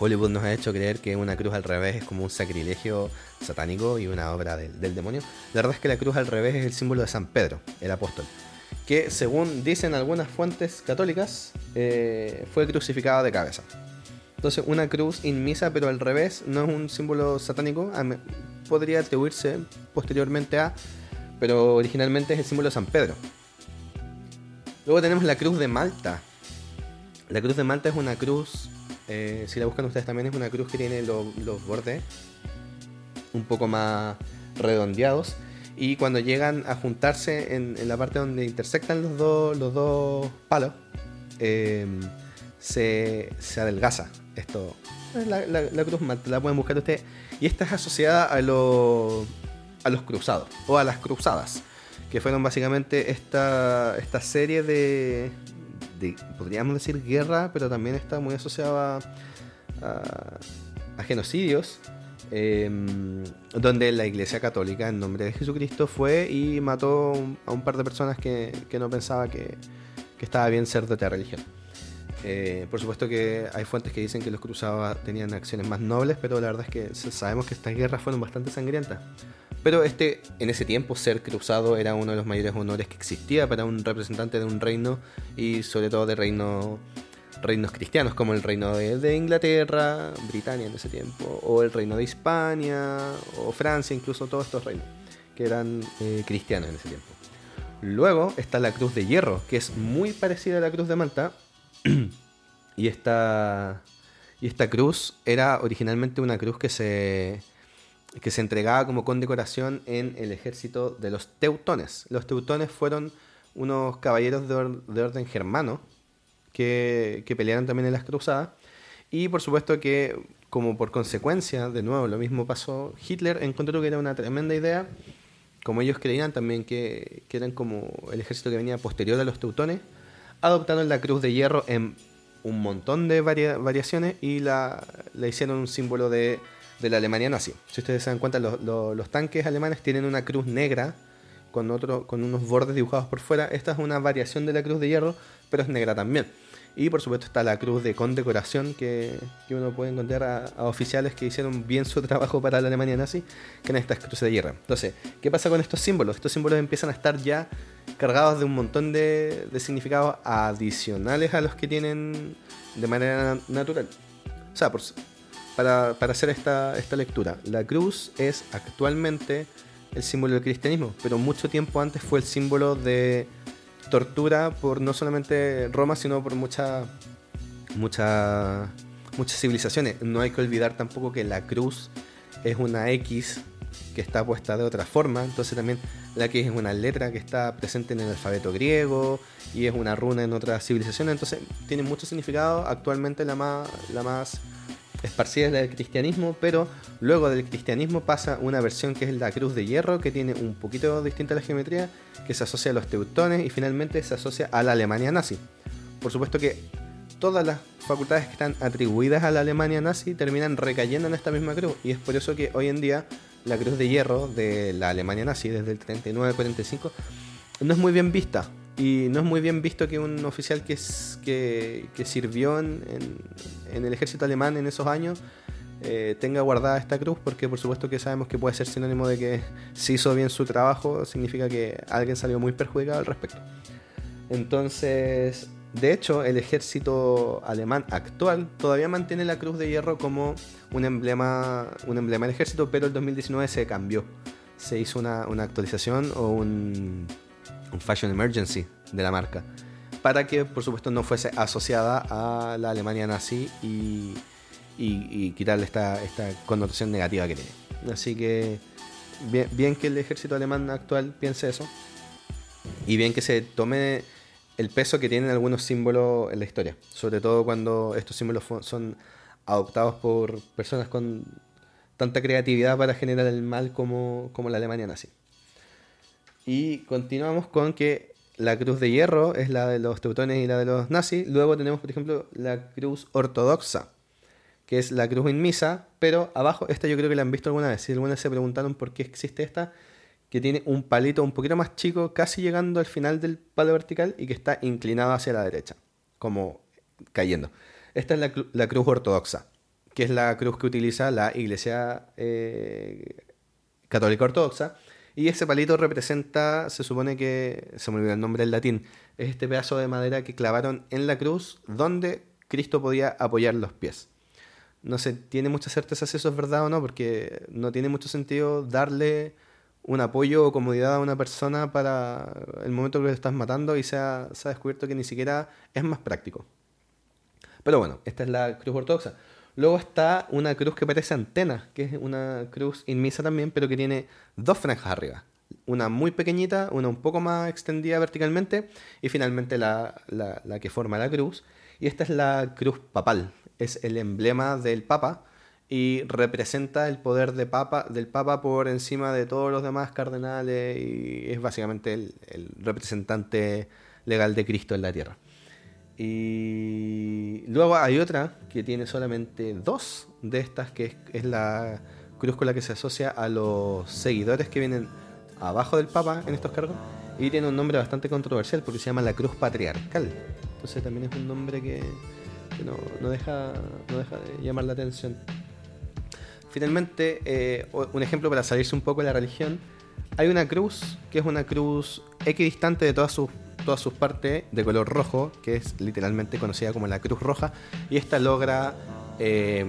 Hollywood nos ha hecho creer que una cruz al revés es como un sacrilegio satánico y una obra del, demonio. La verdad es que la cruz al revés es el símbolo de San Pedro, el apóstol que según dicen algunas fuentes católicas, eh, fue crucificado de cabeza. Entonces, una cruz inmisa, pero al revés, no es un símbolo satánico. Podría atribuirse posteriormente a, pero originalmente es el símbolo de San Pedro. Luego tenemos la cruz de Malta. La cruz de Malta es una cruz, eh, si la buscan ustedes también, es una cruz que tiene los bordes un poco más redondeados y cuando llegan a juntarse en, la parte donde intersectan los dos, los dos palos, em, se, adelgaza. Esto la, la, cruz la pueden buscar ustedes. Y esta es asociada a, a los cruzados o a las cruzadas, que fueron básicamente esta, esta serie de, podríamos decir, guerra, pero también está muy asociada a genocidios Em, donde la Iglesia Católica, en nombre de Jesucristo, fue y mató a un par de personas que, no pensaba que, estaba bien ser de otra religión. Eh, por supuesto que hay fuentes que dicen que los cruzados tenían acciones más nobles, pero la verdad es que sabemos que estas guerras fueron bastante sangrientas. Pero este, en ese tiempo, ser cruzado era uno de los mayores honores que existía para un representante de un reino y sobre todo de reino reinos cristianos como el reino de, Inglaterra, Britania en ese tiempo, o el reino de Hispania, o Francia, incluso todos estos reinos que eran eh, cristianos en ese tiempo. Luego está la cruz de hierro, que es muy parecida a la cruz de Malta. *clears throat* y, esta, y esta cruz era originalmente una cruz que se, que se entregaba como condecoración en el ejército de los teutones. Los teutones fueron unos caballeros de, de orden germano que, pelearon también en las cruzadas. Y por supuesto que, como por consecuencia, de nuevo, lo mismo pasó, Hitler encontró que era una tremenda idea, como ellos creían también que, eran como el ejército que venía posterior a los teutones, adoptaron la cruz de hierro en un montón de variaciones y la, hicieron un símbolo de, la Alemania nazi. Si ustedes se dan cuenta, los, tanques alemanes tienen una cruz negra con, otro, con unos bordes dibujados por fuera. Esta es una variación de la cruz de hierro, pero es negra también. Y por supuesto está la cruz de condecoración que, que uno puede encontrar a, oficiales que hicieron bien su *laughs* trabajo para la Alemania nazi, que en estas cruces de hierro. Entonces, ¿qué pasa con estos símbolos? Estos símbolos empiezan a estar ya cargados de un montón de, de significados adicionales a los que tienen de manera natural. O sea, para, para hacer esta, esta lectura, la cruz es actualmente el símbolo del cristianismo, pero mucho tiempo antes fue el símbolo de tortura por no solamente Roma, sino por muchas muchas civilizaciones. No hay que olvidar tampoco que la cruz es una X que está puesta de otra forma, entonces también la X es una letra que está presente en el alfabeto griego y es una runa en otras civilizaciones, entonces tiene mucho significado. Actualmente la más, la más esparcida del cristianismo, pero luego del cristianismo pasa una versión que es la cruz de hierro, que tiene un poquito distinta la geometría, que se asocia a los teutones y finalmente se asocia a la Alemania nazi. Por supuesto que todas las facultades que están atribuidas a la Alemania nazi terminan recayendo en esta misma cruz, y es por eso que hoy en día la cruz de hierro de la Alemania nazi desde el 39 45 no es muy bien vista y no es muy bien visto que un oficial que, que, sirvió en, el ejército alemán en esos años eh, tenga guardada esta cruz, porque por supuesto que sabemos que puede ser sinónimo de que si hizo bien su trabajo, significa que alguien salió muy perjudicado al respecto. Entonces, de hecho, el ejército alemán actual todavía mantiene la cruz de hierro como un emblema, un emblema del ejército, pero el 2019 se cambió. Se hizo una, una actualización o un un fashion emergency de la marca, para que por supuesto no fuese asociada a la Alemania nazi y, y, quitarle esta, esta connotación negativa que tiene. Así que bien, bien que el ejército alemán actual piense eso y bien que se tome el peso que tienen algunos símbolos en la historia, sobre todo cuando estos símbolos son adoptados por personas con tanta creatividad para generar el mal como, como la Alemania nazi. Y continuamos con que la cruz de hierro es la de los teutones y la de los nazis. Luego tenemos, por ejemplo, la cruz ortodoxa, que es la cruz inmisa, pero abajo, esta yo creo que la han visto alguna vez. Si alguna vez se preguntaron por qué existe esta, que tiene un palito un poquito más chico, casi llegando al final del palo vertical y que está inclinado hacia la derecha, como cayendo. Esta es la, cruz ortodoxa, que es la cruz que utiliza la Iglesia eh, Católica Ortodoxa. Y ese palito representa, se supone que, se me olvidó el nombre en latín, es este pedazo de madera que clavaron en la cruz donde Cristo podía apoyar los pies. No se tiene mucha certeza si eso es verdad o no, porque no tiene mucho sentido darle un apoyo o comodidad a una persona para el momento que lo estás matando y se ha, descubierto que ni siquiera es más práctico. Pero bueno, esta es la cruz ortodoxa. Luego está una cruz que parece antena, que es una cruz inmisa también, pero que tiene dos franjas arriba. Una muy pequeñita, una un poco más extendida verticalmente, y finalmente la, la que forma la cruz. Y esta es la cruz papal, es el emblema del Papa, y representa el poder de papa, del Papa por encima de todos los demás cardenales y es básicamente el, representante legal de Cristo en la tierra. Y luego hay otra que tiene solamente dos de estas, que es, la cruz con la que se asocia a los seguidores que vienen abajo del Papa en estos cargos. Y tiene un nombre bastante controversial porque se llama la cruz patriarcal. Entonces también es un nombre que, no, deja, no deja de llamar la atención. Finalmente, eh, un ejemplo para salirse un poco de la religión, hay una cruz que es una cruz equidistante de todas sus, todas sus partes de color rojo, que es literalmente conocida como la cruz roja, y esta logra eh,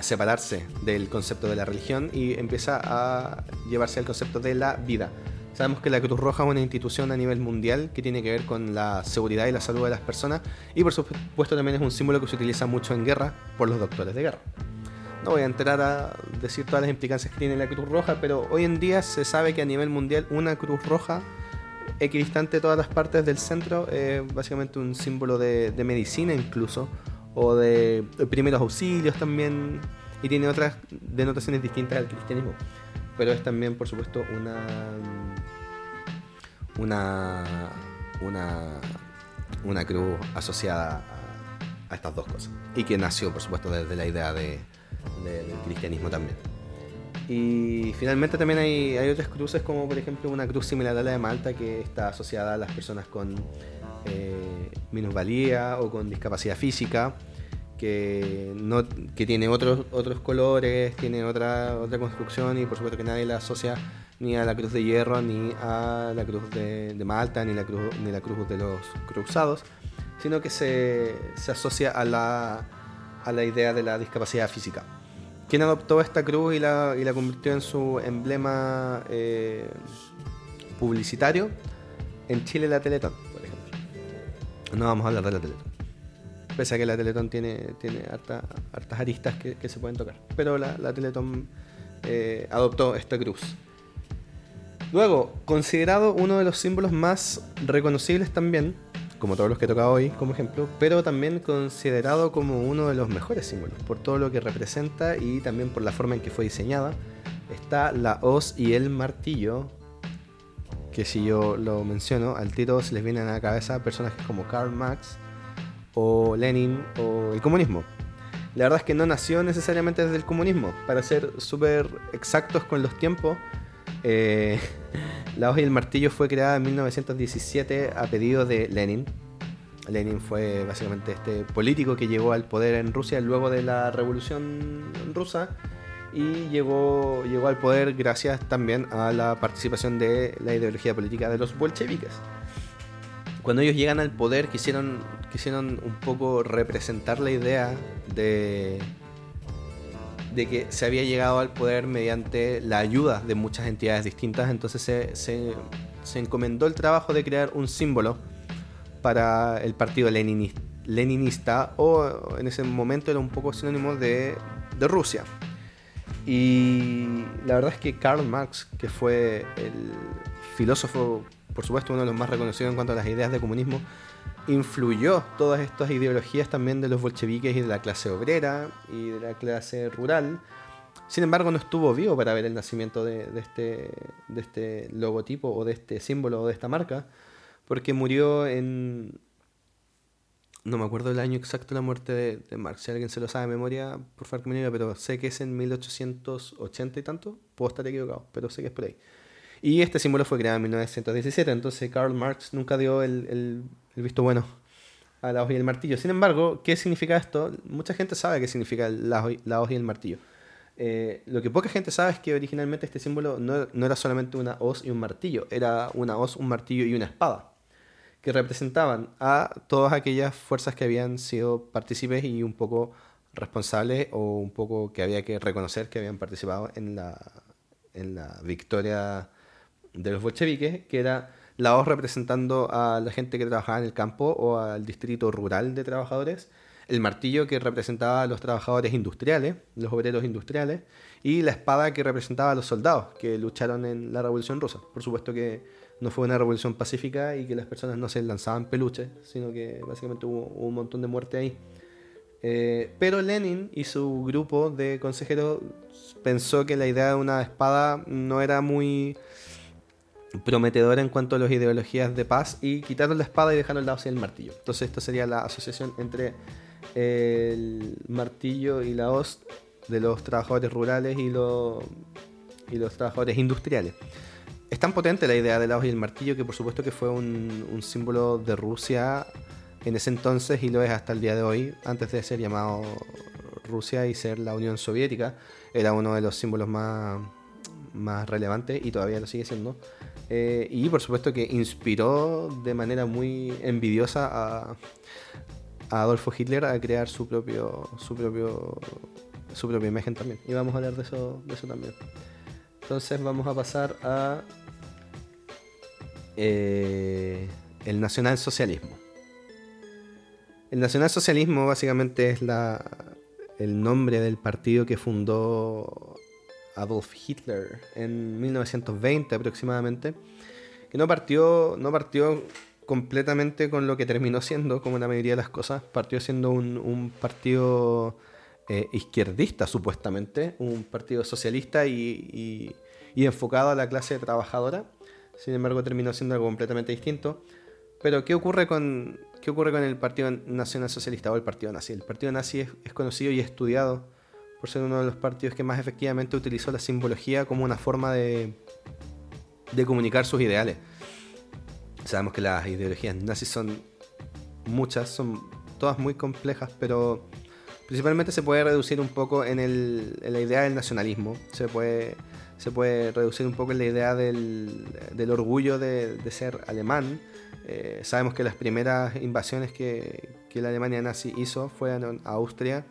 separarse del concepto de la religión y empieza a llevarse al concepto de la vida. Sabemos que la Cruz Roja es una institución a nivel mundial que tiene que ver con la seguridad y la salud de las personas y por supuesto también es un símbolo que se utiliza mucho en guerra por los doctores de guerra. No voy a entrar a decir todas las implicancias que tiene la Cruz Roja, pero hoy en día se sabe que a nivel mundial una Cruz Roja equidistante todas las partes del centro es básicamente un símbolo de, medicina incluso, o de, primeros auxilios también, y tiene otras denotaciones distintas al cristianismo. Pero es también, por supuesto, una. una. una. una cruz asociada a estas dos cosas. Y que nació, por supuesto, desde la idea de, del cristianismo también. Y finalmente también hay, otras cruces, como por ejemplo una cruz similar a la de Malta, que está asociada a las personas con eh, minusvalía o con discapacidad física, que, no, que tiene otros, otros colores, tiene otra, otra construcción y por supuesto que nadie la asocia ni a la cruz de hierro, ni a la cruz de, Malta, ni la cruz, ni la cruz de los cruzados, sino que se, se asocia a la, a la idea de la discapacidad física. Quien adoptó esta cruz y la, y la convirtió en su emblema eh, publicitario, en Chile la Teletón, por ejemplo. No vamos a hablar de la Teletón. Pese a que la Teletón tiene, tiene hartas aristas que, se pueden tocar. Pero la, la Teletón eh, adoptó esta cruz. Luego, considerado uno de los símbolos más reconocibles también, como todos los que he tocado hoy como ejemplo, pero también considerado como uno de los mejores símbolos, por todo lo que representa y también por la forma en que fue diseñada. Está la hoz y el martillo, que si yo lo menciono, al tiro se les vienen a la cabeza personajes como Karl Marx o Lenin o el comunismo. La verdad es que no nació necesariamente desde el comunismo, para ser súper exactos con los tiempos. Eh, *laughs* La hoja y el martillo fue creada en 1917 a pedido de Lenin. Lenin fue básicamente este político que llegó al poder en Rusia luego de la revolución rusa y llegó, llegó al poder gracias también a la participación de la ideología política de los bolcheviques. Cuando ellos llegan al poder quisieron, quisieron un poco representar la idea de, de que se había llegado al poder mediante la ayuda de muchas entidades distintas, entonces se, encomendó el trabajo de crear un símbolo para el partido leninista, o en ese momento era un poco sinónimo de, de Rusia. Y la verdad es que Karl Marx, que fue el filósofo, por supuesto, uno de los más reconocidos en cuanto a las ideas de comunismo, influyó todas estas ideologías también de los bolcheviques y de la clase obrera y de la clase rural. Sin embargo, no estuvo vivo para ver el nacimiento de, este, de este logotipo o de este símbolo o de esta marca, porque murió en no me acuerdo el año exacto de la muerte de, Marx. Si alguien se lo sabe de memoria, por favor que me diga, pero sé que es en 1880 y tanto. Puedo estar equivocado, pero sé que es por ahí. Y este símbolo fue creado en 1917, entonces Karl Marx nunca dio el, visto bueno a la hoja y el martillo. Sin embargo, ¿qué significa esto? Mucha gente sabe qué significa la, hoja y el martillo. Eh, lo que poca gente sabe es que originalmente este símbolo no, no, era solamente una hoz y un martillo, era una hoz, un martillo y una espada, que representaban a todas aquellas fuerzas que habían sido partícipes y un poco responsables o un poco que había que reconocer que habían participado en la, en la victoria de los bolcheviques, que era la hoz representando a la gente que trabajaba en el campo o al distrito rural de trabajadores, el martillo que representaba a los trabajadores industriales, los obreros industriales, y la espada que representaba a los soldados que lucharon en la Revolución Rusa. Por supuesto que no fue una revolución pacífica y que las personas no se lanzaban peluches, sino que básicamente hubo, un montón de muerte ahí. Eh, pero Lenin y su grupo de consejeros pensó que la idea de una espada no era muy prometedora en cuanto a las ideologías de paz y quitaron la espada y dejaron el lado el martillo. Entonces esto sería la asociación entre el martillo y la hoz de los trabajadores rurales y, los y los trabajadores industriales. Es tan potente la idea de la hoz y el martillo que por supuesto que fue un, un símbolo de Rusia en ese entonces y lo es hasta el día de hoy, antes de ser llamado Rusia y ser la Unión Soviética, era uno de los símbolos más, más relevantes y todavía lo sigue siendo eh, y por supuesto que inspiró de manera muy envidiosa a, Adolfo Hitler a crear su propio, su propio su propia imagen también. Y vamos a hablar de eso, de eso también. Entonces vamos a pasar a eh, el nacionalsocialismo. El nacionalsocialismo básicamente es la, el nombre del partido que fundó Adolf Hitler en 1920 aproximadamente, que no partió, no partió completamente con lo que terminó siendo, como la mayoría de las cosas, partió siendo un, partido eh, izquierdista supuestamente, un partido socialista y, enfocado a la clase trabajadora, sin embargo terminó siendo algo completamente distinto. Pero ¿qué ocurre con, qué ocurre con el Partido Nacional Socialista o el Partido Nazi? El Partido Nazi es conocido y estudiado por ser uno de los partidos que más efectivamente utilizó la simbología como una forma de, de comunicar sus ideales. Sabemos que las ideologías nazis son muchas, son todas muy complejas, pero principalmente se puede reducir un poco en, el, en la idea del nacionalismo, se puede, se puede reducir un poco en la idea del, del orgullo de, de, ser alemán. Eh, sabemos que las primeras invasiones que, que la Alemania nazi hizo fueron a Austria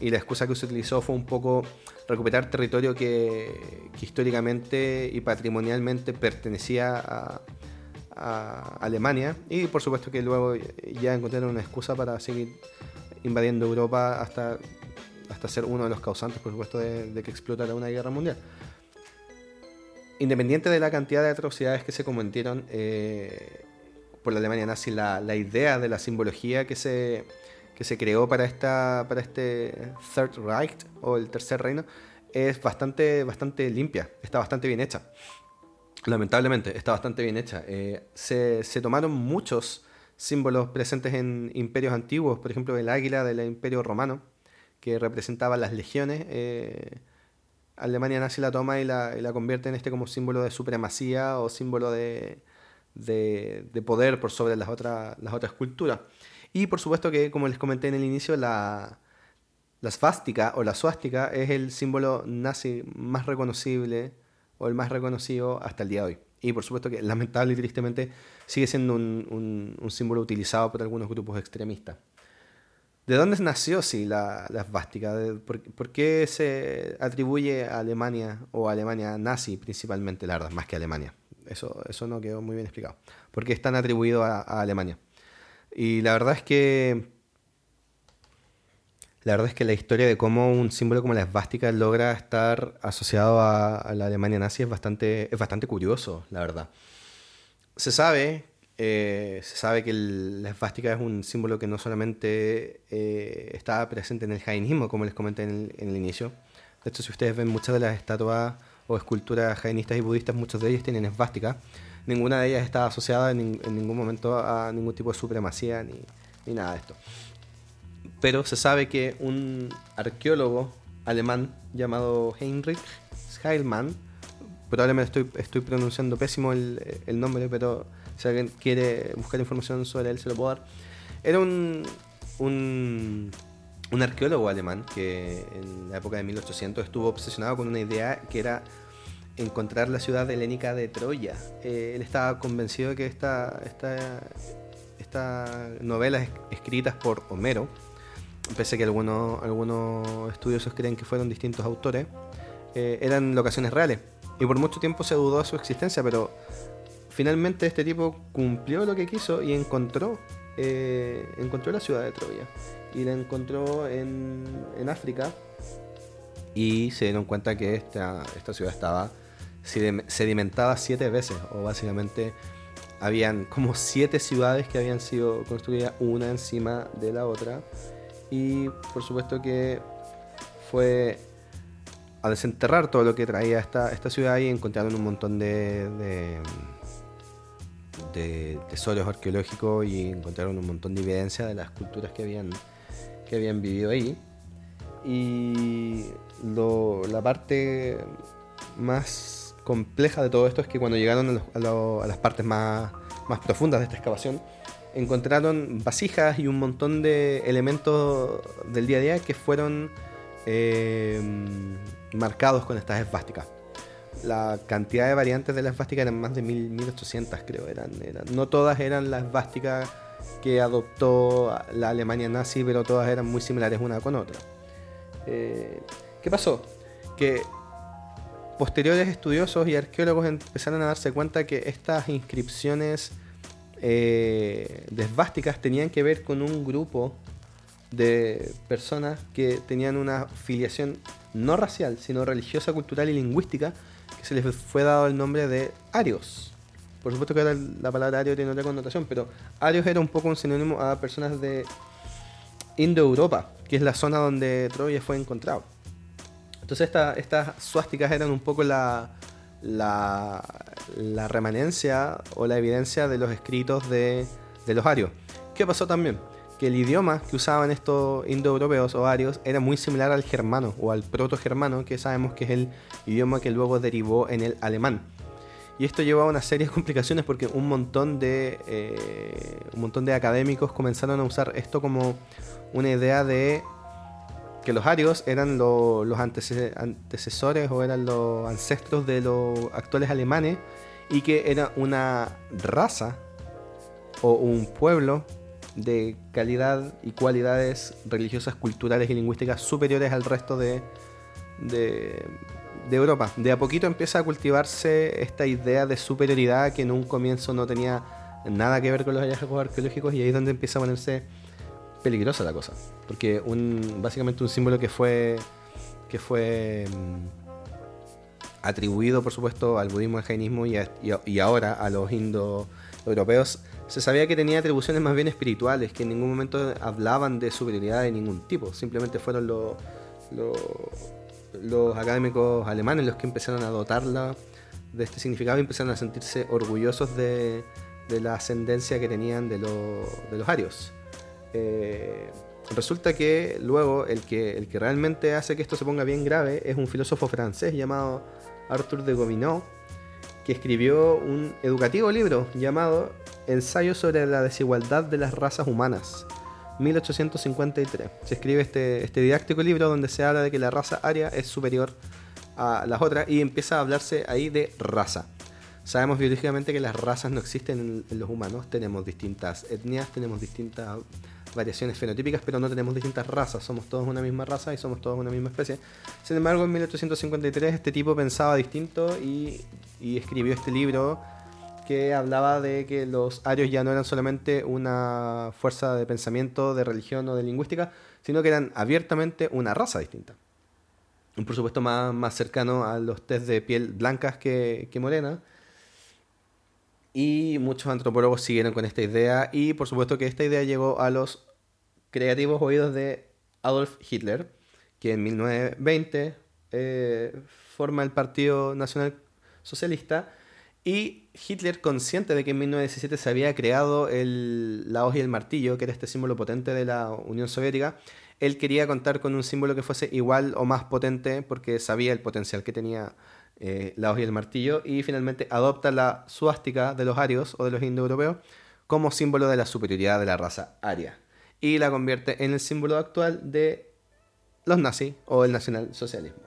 y la excusa que se utilizó fue un poco recuperar territorio que, históricamente y patrimonialmente pertenecía a, Alemania y por supuesto que luego ya encontraron una excusa para seguir invadiendo Europa hasta, hasta ser uno de los causantes por supuesto de, que explotara una guerra mundial. Independiente de la cantidad de atrocidades que se cometieron eh, por la Alemania nazi, la, la idea de la simbología que se que se creó para, esta, para este Third Reich o el Tercer Reino es bastante, bastante limpia, está bastante bien hecha. Lamentablemente, está bastante bien hecha. Eh, se, se, tomaron muchos símbolos presentes en imperios antiguos, por ejemplo, el águila del imperio romano, que representaba las legiones. Eh, Alemania nazi la toma y la, y la, convierte en este como símbolo de supremacía o símbolo de, de, de poder por sobre las, otras las otras culturas. Y por supuesto que, como les comenté en el inicio, la, la o la suástica es el símbolo nazi más reconocible o el más reconocido hasta el día de hoy. Y por supuesto que lamentable y tristemente sigue siendo un, un, símbolo utilizado por algunos grupos extremistas. ¿De dónde nació sí, la, la? ¿Por, ¿Por, qué se atribuye a Alemania o a Alemania nazi principalmente, la verdad, más que a Alemania? Eso, eso no quedó muy bien explicado. ¿Por qué están atribuidos a Alemania? Y la verdad es que. La verdad es que la historia de cómo un símbolo como la esvástica logra estar asociado a, la Alemania nazi es bastante, es bastante curioso, la verdad. Se sabe, eh, se sabe que la esvástica es un símbolo que no solamente eh, está presente en el jainismo, como les comenté en el, inicio. De hecho, si ustedes ven muchas de las estatuas o esculturas jainistas y budistas, muchos de ellos tienen esvástica ninguna de ellas está asociada en, ningún momento a ningún tipo de supremacía ni, ni nada de esto. Pero se sabe que un arqueólogo alemán llamado Heinrich Heilmann, probablemente estoy, estoy pronunciando pésimo el, el nombre, pero si alguien quiere buscar información sobre él se lo puedo dar. Era un, un, un arqueólogo alemán que en la época de 1800 estuvo obsesionado con una idea que era encontrar la ciudad helénica de Troya. Eh, él estaba convencido de que esta, esta, esta novelas escritas por Homero, pese a que algunos, algunos estudiosos creen que fueron distintos autores, eh, eran locaciones reales. Y por mucho tiempo se dudó de su existencia, pero finalmente este tipo cumplió lo que quiso y encontró, eh, encontró la ciudad de Troya. Y la encontró en, en África. Y se dieron cuenta que esta ciudad estaba sedimentada siete veces, o básicamente habían como siete ciudades que habían sido construidas una encima de la otra. Y por supuesto que fue a desenterrar todo lo que traía esta, esta ciudad y encontraron un montón de, de, tesoros arqueológicos y encontraron un montón de evidencia de las culturas que habían, que habían vivido ahí. Y la parte más compleja de todo esto es que cuando llegaron a, las partes más, más, profundas de esta excavación, encontraron vasijas y un montón de elementos del día a día que fueron eh, marcados con estas esvásticas. La cantidad de variantes de la esvástica eran más de 1800, creo. Eran, no todas eran las esvásticas que adoptó la Alemania nazi, pero todas eran muy similares una con otra. Eh, ¿Qué pasó? Que posteriores estudiosos y arqueólogos empezaron a darse cuenta que estas inscripciones eh, desvásticas tenían que ver con un grupo de personas que tenían una filiación no racial, sino religiosa, cultural y lingüística, que se les fue dado el nombre de arios. Por supuesto que ahora la palabra ario tiene otra connotación, pero arios era un poco un sinónimo a personas de Indo-Europa, que es la zona donde Troya fue encontrado. Entonces estas suásticas eran un poco la, la, remanencia o la evidencia de los escritos de, los arios. ¿Qué pasó también? Que el idioma que usaban estos indoeuropeos o arios era muy similar al germano o al proto-germano, que sabemos que es el idioma que luego derivó en el alemán. Y esto llevó a una serie de complicaciones porque un montón de, eh, un montón de académicos comenzaron a usar esto como una idea de que los arios eran los antecesores o eran los ancestros de los actuales alemanes y que era una raza o un pueblo de calidad y cualidades religiosas, culturales y lingüísticas superiores al resto de, de, Europa. De a poquito empieza a cultivarse esta idea de superioridad que en un comienzo no tenía nada que ver con los hallazgos arqueológicos y ahí es donde empieza a ponerse peligrosa la cosa. Porque un, básicamente un símbolo que fue, que fue mm, atribuido, por supuesto, al budismo, al jainismo y, ahora a los indoeuropeos, se sabía que tenía atribuciones más bien espirituales, que en ningún momento hablaban de superioridad de ningún tipo. Simplemente fueron los, los, académicos alemanes los que empezaron a dotarla de este significado y empezaron a sentirse orgullosos de, de la ascendencia que tenían de, de los arios. Eh, resulta que luego el que, el que realmente hace que esto se ponga bien grave es un filósofo francés llamado Arthur de Gobineau, que escribió un educativo libro llamado Ensayo sobre la desigualdad de las razas humanas, 1853. Se escribe este, este didáctico libro donde se habla de que la raza aria es superior a las otras y empieza a hablarse ahí de raza. Sabemos biológicamente que las razas no existen en los humanos, tenemos distintas etnias, tenemos distintas variaciones fenotípicas, pero no tenemos distintas razas, somos todos una misma raza y somos todos una misma especie. Sin embargo, en 1853 este tipo pensaba distinto y, escribió este libro que hablaba de que los arios ya no eran solamente una fuerza de pensamiento, de religión o de lingüística, sino que eran abiertamente una raza distinta. Y por supuesto más, más cercano a los test de piel blancas que, que morena y muchos antropólogos siguieron con esta idea y por supuesto que esta idea llegó a los creativos oídos de Adolf Hitler, que en 1920 eh, forma el Partido Nacional Socialista Y Hitler, consciente de que en 1917 se había creado el, la hoz y el martillo, que era este símbolo potente de la Unión Soviética, él quería contar con un símbolo que fuese igual o más potente porque sabía el potencial que tenía eh, la hoz y el martillo y finalmente adopta la suástica de los arios o de los indoeuropeos como símbolo de la superioridad de la raza aria y la convierte en el símbolo actual de los nazis o el nacionalsocialismo.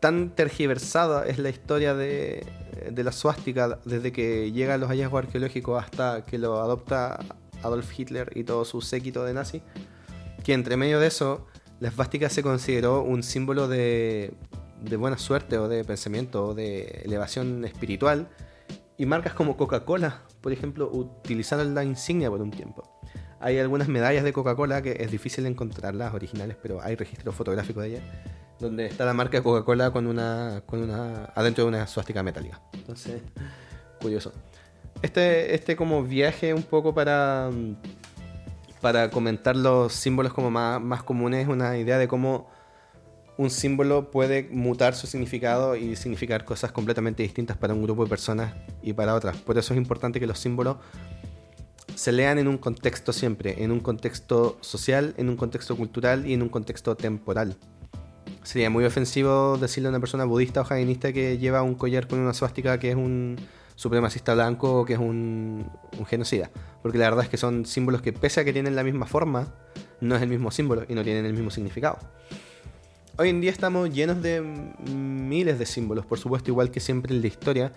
Tan tergiversada es la historia de, la suástica desde que llegan los hallazgos arqueológicos hasta que lo adopta Adolf Hitler y todo su séquito de nazi, que entre medio de eso, la esvástica se consideró un símbolo de buena suerte o de pensamiento o de elevación espiritual. Y marcas como Coca-Cola, por ejemplo, utilizaron la insignia por un tiempo. Hay algunas medallas de Coca-Cola que es difícil encontrarlas originales, pero hay registros fotográficos de ellas, donde está la marca de Coca-Cola con una, con una, adentro de una suástica metálica. Entonces, curioso este, este como viaje un poco para, para comentar los símbolos como más, más comunes, una idea de cómo un símbolo puede mutar su significado y significar cosas completamente distintas para un grupo de personas y para otras. Por eso es importante que los símbolos se lean en un contexto siempre, en un contexto social, en un contexto cultural y en un contexto temporal. Sería muy ofensivo decirle a una persona budista o jainista que lleva un collar con una suástica que es un, supremacista blanco que es un, genocida. Porque la verdad es que son símbolos que pese a que tienen la misma forma, no es el mismo símbolo y no tienen el mismo significado. Hoy en día estamos llenos de miles de símbolos, por supuesto, igual que siempre en la historia,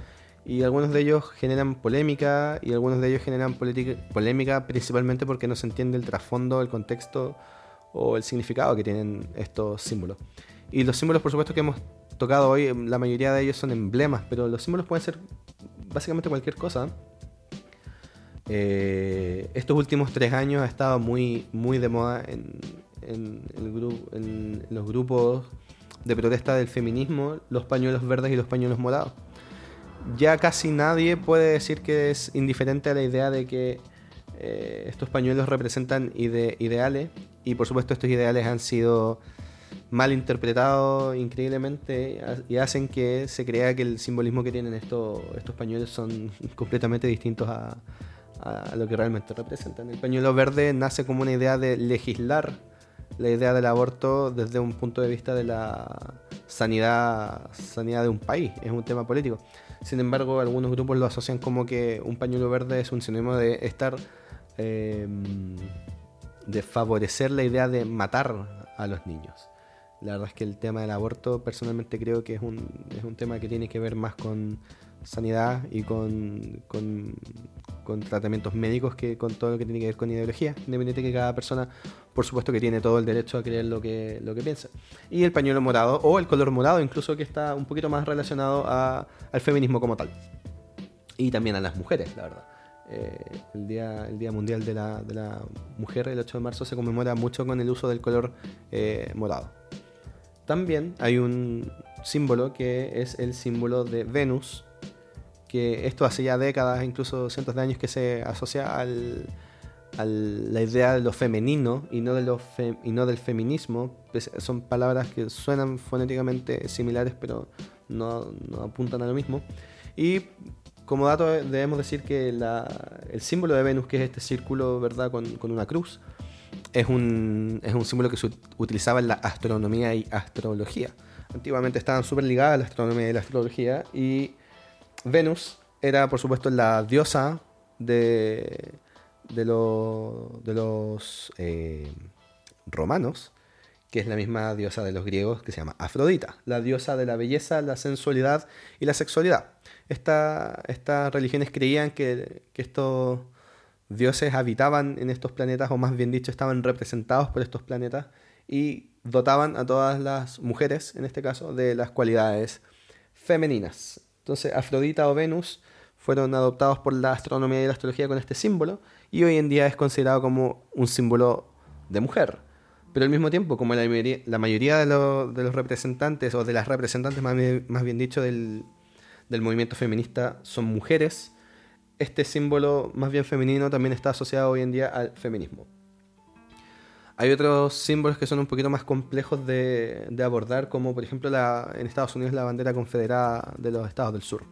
y algunos de ellos generan polémica y algunos de ellos generan polémica principalmente porque no se entiende el trasfondo, el contexto o el significado que tienen estos símbolos. Y los símbolos, por supuesto, que hemos tocado hoy, la mayoría de ellos son emblemas, pero los símbolos pueden ser básicamente cualquier cosa. Eh, estos últimos tres años ha estado muy, muy de moda en, en los grupos de protesta del feminismo los pañuelos verdes y los pañuelos morados. Ya casi nadie puede decir que es indiferente a la idea de que eh, estos pañuelos representan ideales y por supuesto estos ideales han sido mal interpretado increíblemente y hacen que se crea que el simbolismo que tienen estos, estos pañuelos son *laughs* completamente distintos a, lo que realmente representan. El pañuelo verde nace como una idea de legislar la idea del aborto desde un punto de vista de la sanidad, sanidad de un país, es un tema político. Sin embargo, algunos grupos lo asocian como que un pañuelo verde es un sinónimo de estar... Eh, de favorecer la idea de matar a los niños. La verdad es que el tema del aborto personalmente creo que es un, es un tema que tiene que ver más con sanidad y con, con, tratamientos médicos que con todo lo que tiene que ver con ideología, independiente que cada persona, por supuesto que tiene todo el derecho a creer lo que, lo que piensa. Y el pañuelo morado, o el color morado incluso, que está un poquito más relacionado al feminismo como tal. Y también a las mujeres, la verdad. Eh, el, día, el Día Mundial de la, de la, Mujer, el 8 de marzo, se conmemora mucho con el uso del color eh, morado. También hay un símbolo que es el símbolo de Venus, que esto hace ya décadas, incluso cientos de años, que se asocia al, a la idea de lo femenino y no, de lo y no del feminismo. Son palabras que suenan fonéticamente similares, pero no, apuntan a lo mismo. Y como dato debemos decir que el símbolo de Venus, que es este círculo ¿verdad? Con, con una cruz, es un, es un símbolo que se utilizaba en la astronomía y astrología. Antiguamente estaban súper ligadas a la astronomía y la astrología y Venus era por supuesto la diosa de, de, de los eh, romanos, que es la misma diosa de los griegos que se llama Afrodita, la diosa de la belleza, la sensualidad y la sexualidad. estas religiones creían que, que estos dioses habitaban en estos planetas, o más bien dicho, estaban representados por estos planetas y dotaban a todas las mujeres, en este caso, de las cualidades femeninas. Entonces, Afrodita o Venus fueron adoptados por la astronomía y la astrología con este símbolo y hoy en día es considerado como un símbolo de mujer. Pero al mismo tiempo, como la mayoría, de, los representantes, o de las representantes más bien, dicho, del movimiento feminista son mujeres, este símbolo más bien femenino también está asociado hoy en día al feminismo. Hay otros símbolos que son un poquito más complejos de, abordar, como por ejemplo la, en Estados Unidos la bandera confederada de los estados del sur.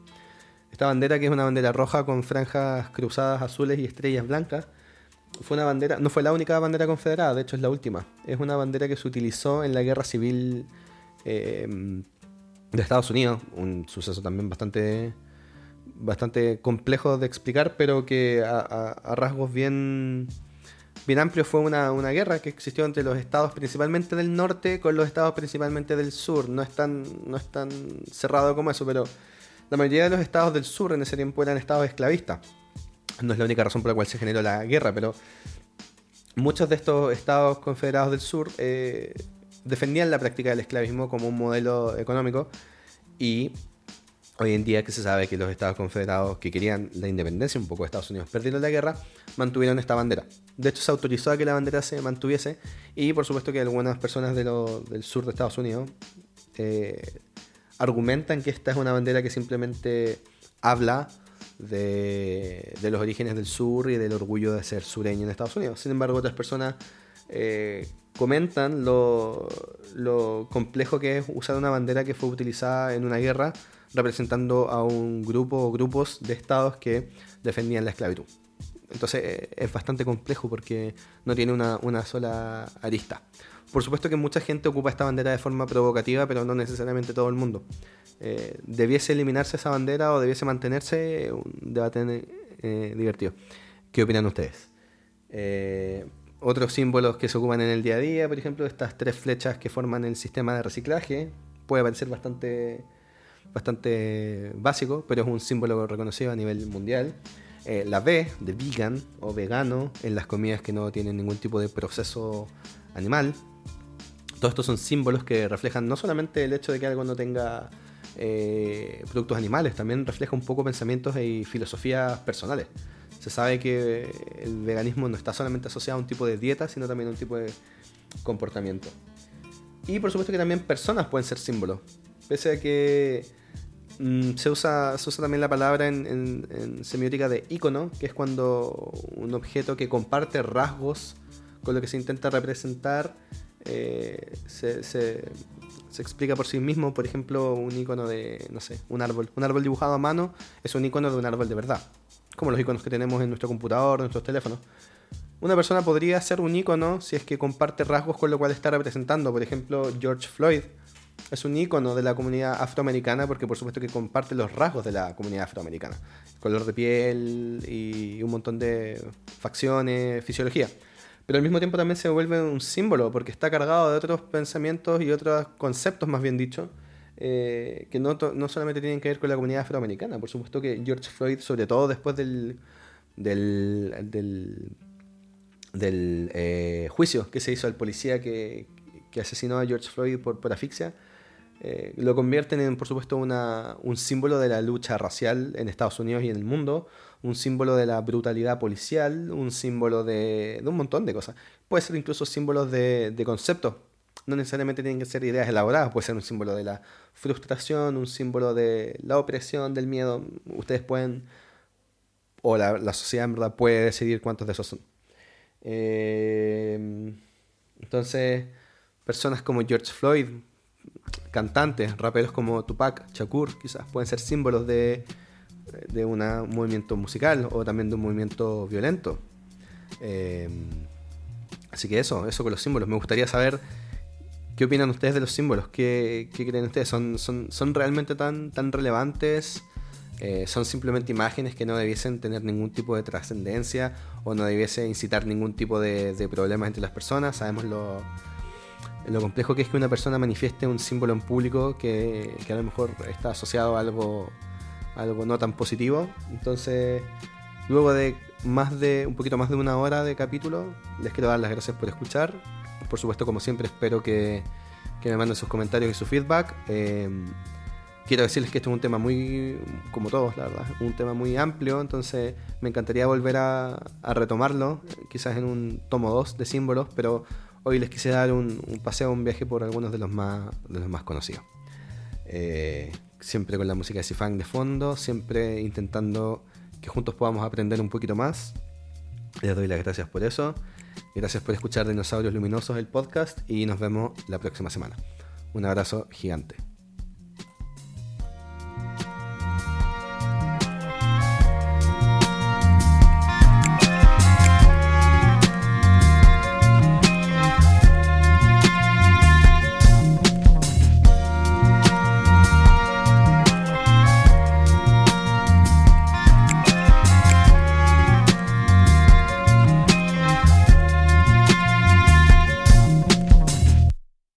Esta bandera, que es una bandera roja con franjas cruzadas azules y estrellas blancas, fue una bandera, no fue la única bandera confederada, de hecho es la última. Es una bandera que se utilizó en la guerra civil eh, de Estados Unidos, un suceso también bastante, bastante complejo de explicar, pero que a rasgos bien bien amplio fue una, guerra que existió entre los estados principalmente del norte con los estados principalmente del sur. No es, tan, no cerrado como eso, pero la mayoría de los estados del sur en ese tiempo eran estados esclavistas. No es la única razón por la cual se generó la guerra, pero muchos de estos estados confederados del sur eh, defendían la práctica del esclavismo como un modelo económico y Hoy en día que se sabe que los Estados Confederados que querían la independencia un poco de Estados Unidos perdieron la guerra, mantuvieron esta bandera. De hecho, se autorizó a que la bandera se mantuviese y por supuesto que algunas personas del sur de Estados Unidos eh, argumentan que esta es una bandera que simplemente habla de, los orígenes del sur y del orgullo de ser sureño en Estados Unidos. Sin embargo, otras personas eh, comentan lo, lo complejo que es usar una bandera que fue utilizada en una guerra representando a un grupo o grupos de estados que defendían la esclavitud. Entonces eh, es bastante complejo porque no tiene una, sola arista. Por supuesto que mucha gente ocupa esta bandera de forma provocativa, pero no necesariamente todo el mundo. Eh, ¿Debiese eliminarse esa bandera o debiese mantenerse? Un debate eh, divertido. ¿Qué opinan ustedes? otros símbolos que se ocupan en el día a día, por ejemplo, estas tres flechas que forman el sistema de reciclaje, puede parecer bastante bastante básico, pero es un símbolo reconocido a nivel mundial. Eh, la B de vegan o vegano en las comidas que no tienen ningún tipo de proceso animal. Todos estos son símbolos que reflejan no solamente el hecho de que algo no tenga eh, productos animales, también refleja un poco pensamientos y filosofías personales. Se sabe que el veganismo no está solamente asociado a un tipo de dieta, sino también a un tipo de comportamiento. Y por supuesto que también personas pueden ser símbolos. Pese a que Mm, se, usa, se también la palabra en, semiótica de icono, que es cuando un objeto que comparte rasgos con lo que se intenta representar eh, se, explica por sí mismo. Por ejemplo, un icono de, no sé, un árbol. Un árbol dibujado a mano es un icono de un árbol de verdad, como los iconos que tenemos en nuestro computador, en nuestros teléfonos. Una persona podría ser un icono si es que comparte rasgos con lo cual está representando. Por ejemplo, George Floyd es un icono de la comunidad afroamericana porque por supuesto que comparte los rasgos de la comunidad afroamericana. Color de piel y un montón de facciones, fisiología. Pero al mismo tiempo también se vuelve un símbolo porque está cargado de otros pensamientos y otros conceptos, más bien dicho, eh, que no, no, solamente tienen que ver con la comunidad afroamericana. Por supuesto que George Floyd, sobre todo después del, del, del, eh, juicio que se hizo al policía que, que asesinó a George Floyd por, por asfixia, eh, lo convierten en, por supuesto, una, un símbolo de la lucha racial en Estados Unidos y en el mundo, un símbolo de la brutalidad policial, un símbolo de, de un montón de cosas. Puede ser incluso símbolos de, de conceptos. No necesariamente tienen que ser ideas elaboradas, puede ser un símbolo de la frustración, un símbolo de la opresión, del miedo. Ustedes pueden, o la, sociedad en verdad puede decidir cuántos de esos son. Eh, entonces, personas como George Floyd, cantantes, raperos como Tupac, Shakur, quizás pueden ser símbolos de, de un movimiento musical o también de un movimiento violento. Em, así que eso, eso con los símbolos. Me gustaría saber qué opinan ustedes de los símbolos, qué, creen ustedes, ¿Son, son, realmente tan, tan relevantes? Eh, son simplemente imágenes que no debiesen tener ningún tipo de trascendencia o no debiesen incitar ningún tipo de, de problemas entre las personas. Sabemos lo, lo complejo que es que una persona manifieste un símbolo en público que, a lo mejor está asociado a algo, algo no tan positivo. Entonces, luego de más de un poquito más de una hora de capítulo, les quiero dar las gracias por escuchar. Por supuesto, como siempre, espero que, me manden sus comentarios y su feedback. Em, quiero decirles que esto es un tema muy, como todos, la verdad, un tema muy amplio, entonces me encantaría volver a, a retomarlo, quizás en un tomo 2 de símbolos, pero Hoy les quise dar un, paseo, un viaje por algunos de los más, de los más conocidos. Eh, siempre con la música de Sifang de fondo, siempre intentando que juntos podamos aprender un poquito más. Les doy las gracias por eso. Gracias por escuchar Dinosaurios Luminosos, el podcast, y nos vemos la próxima semana. Un abrazo gigante.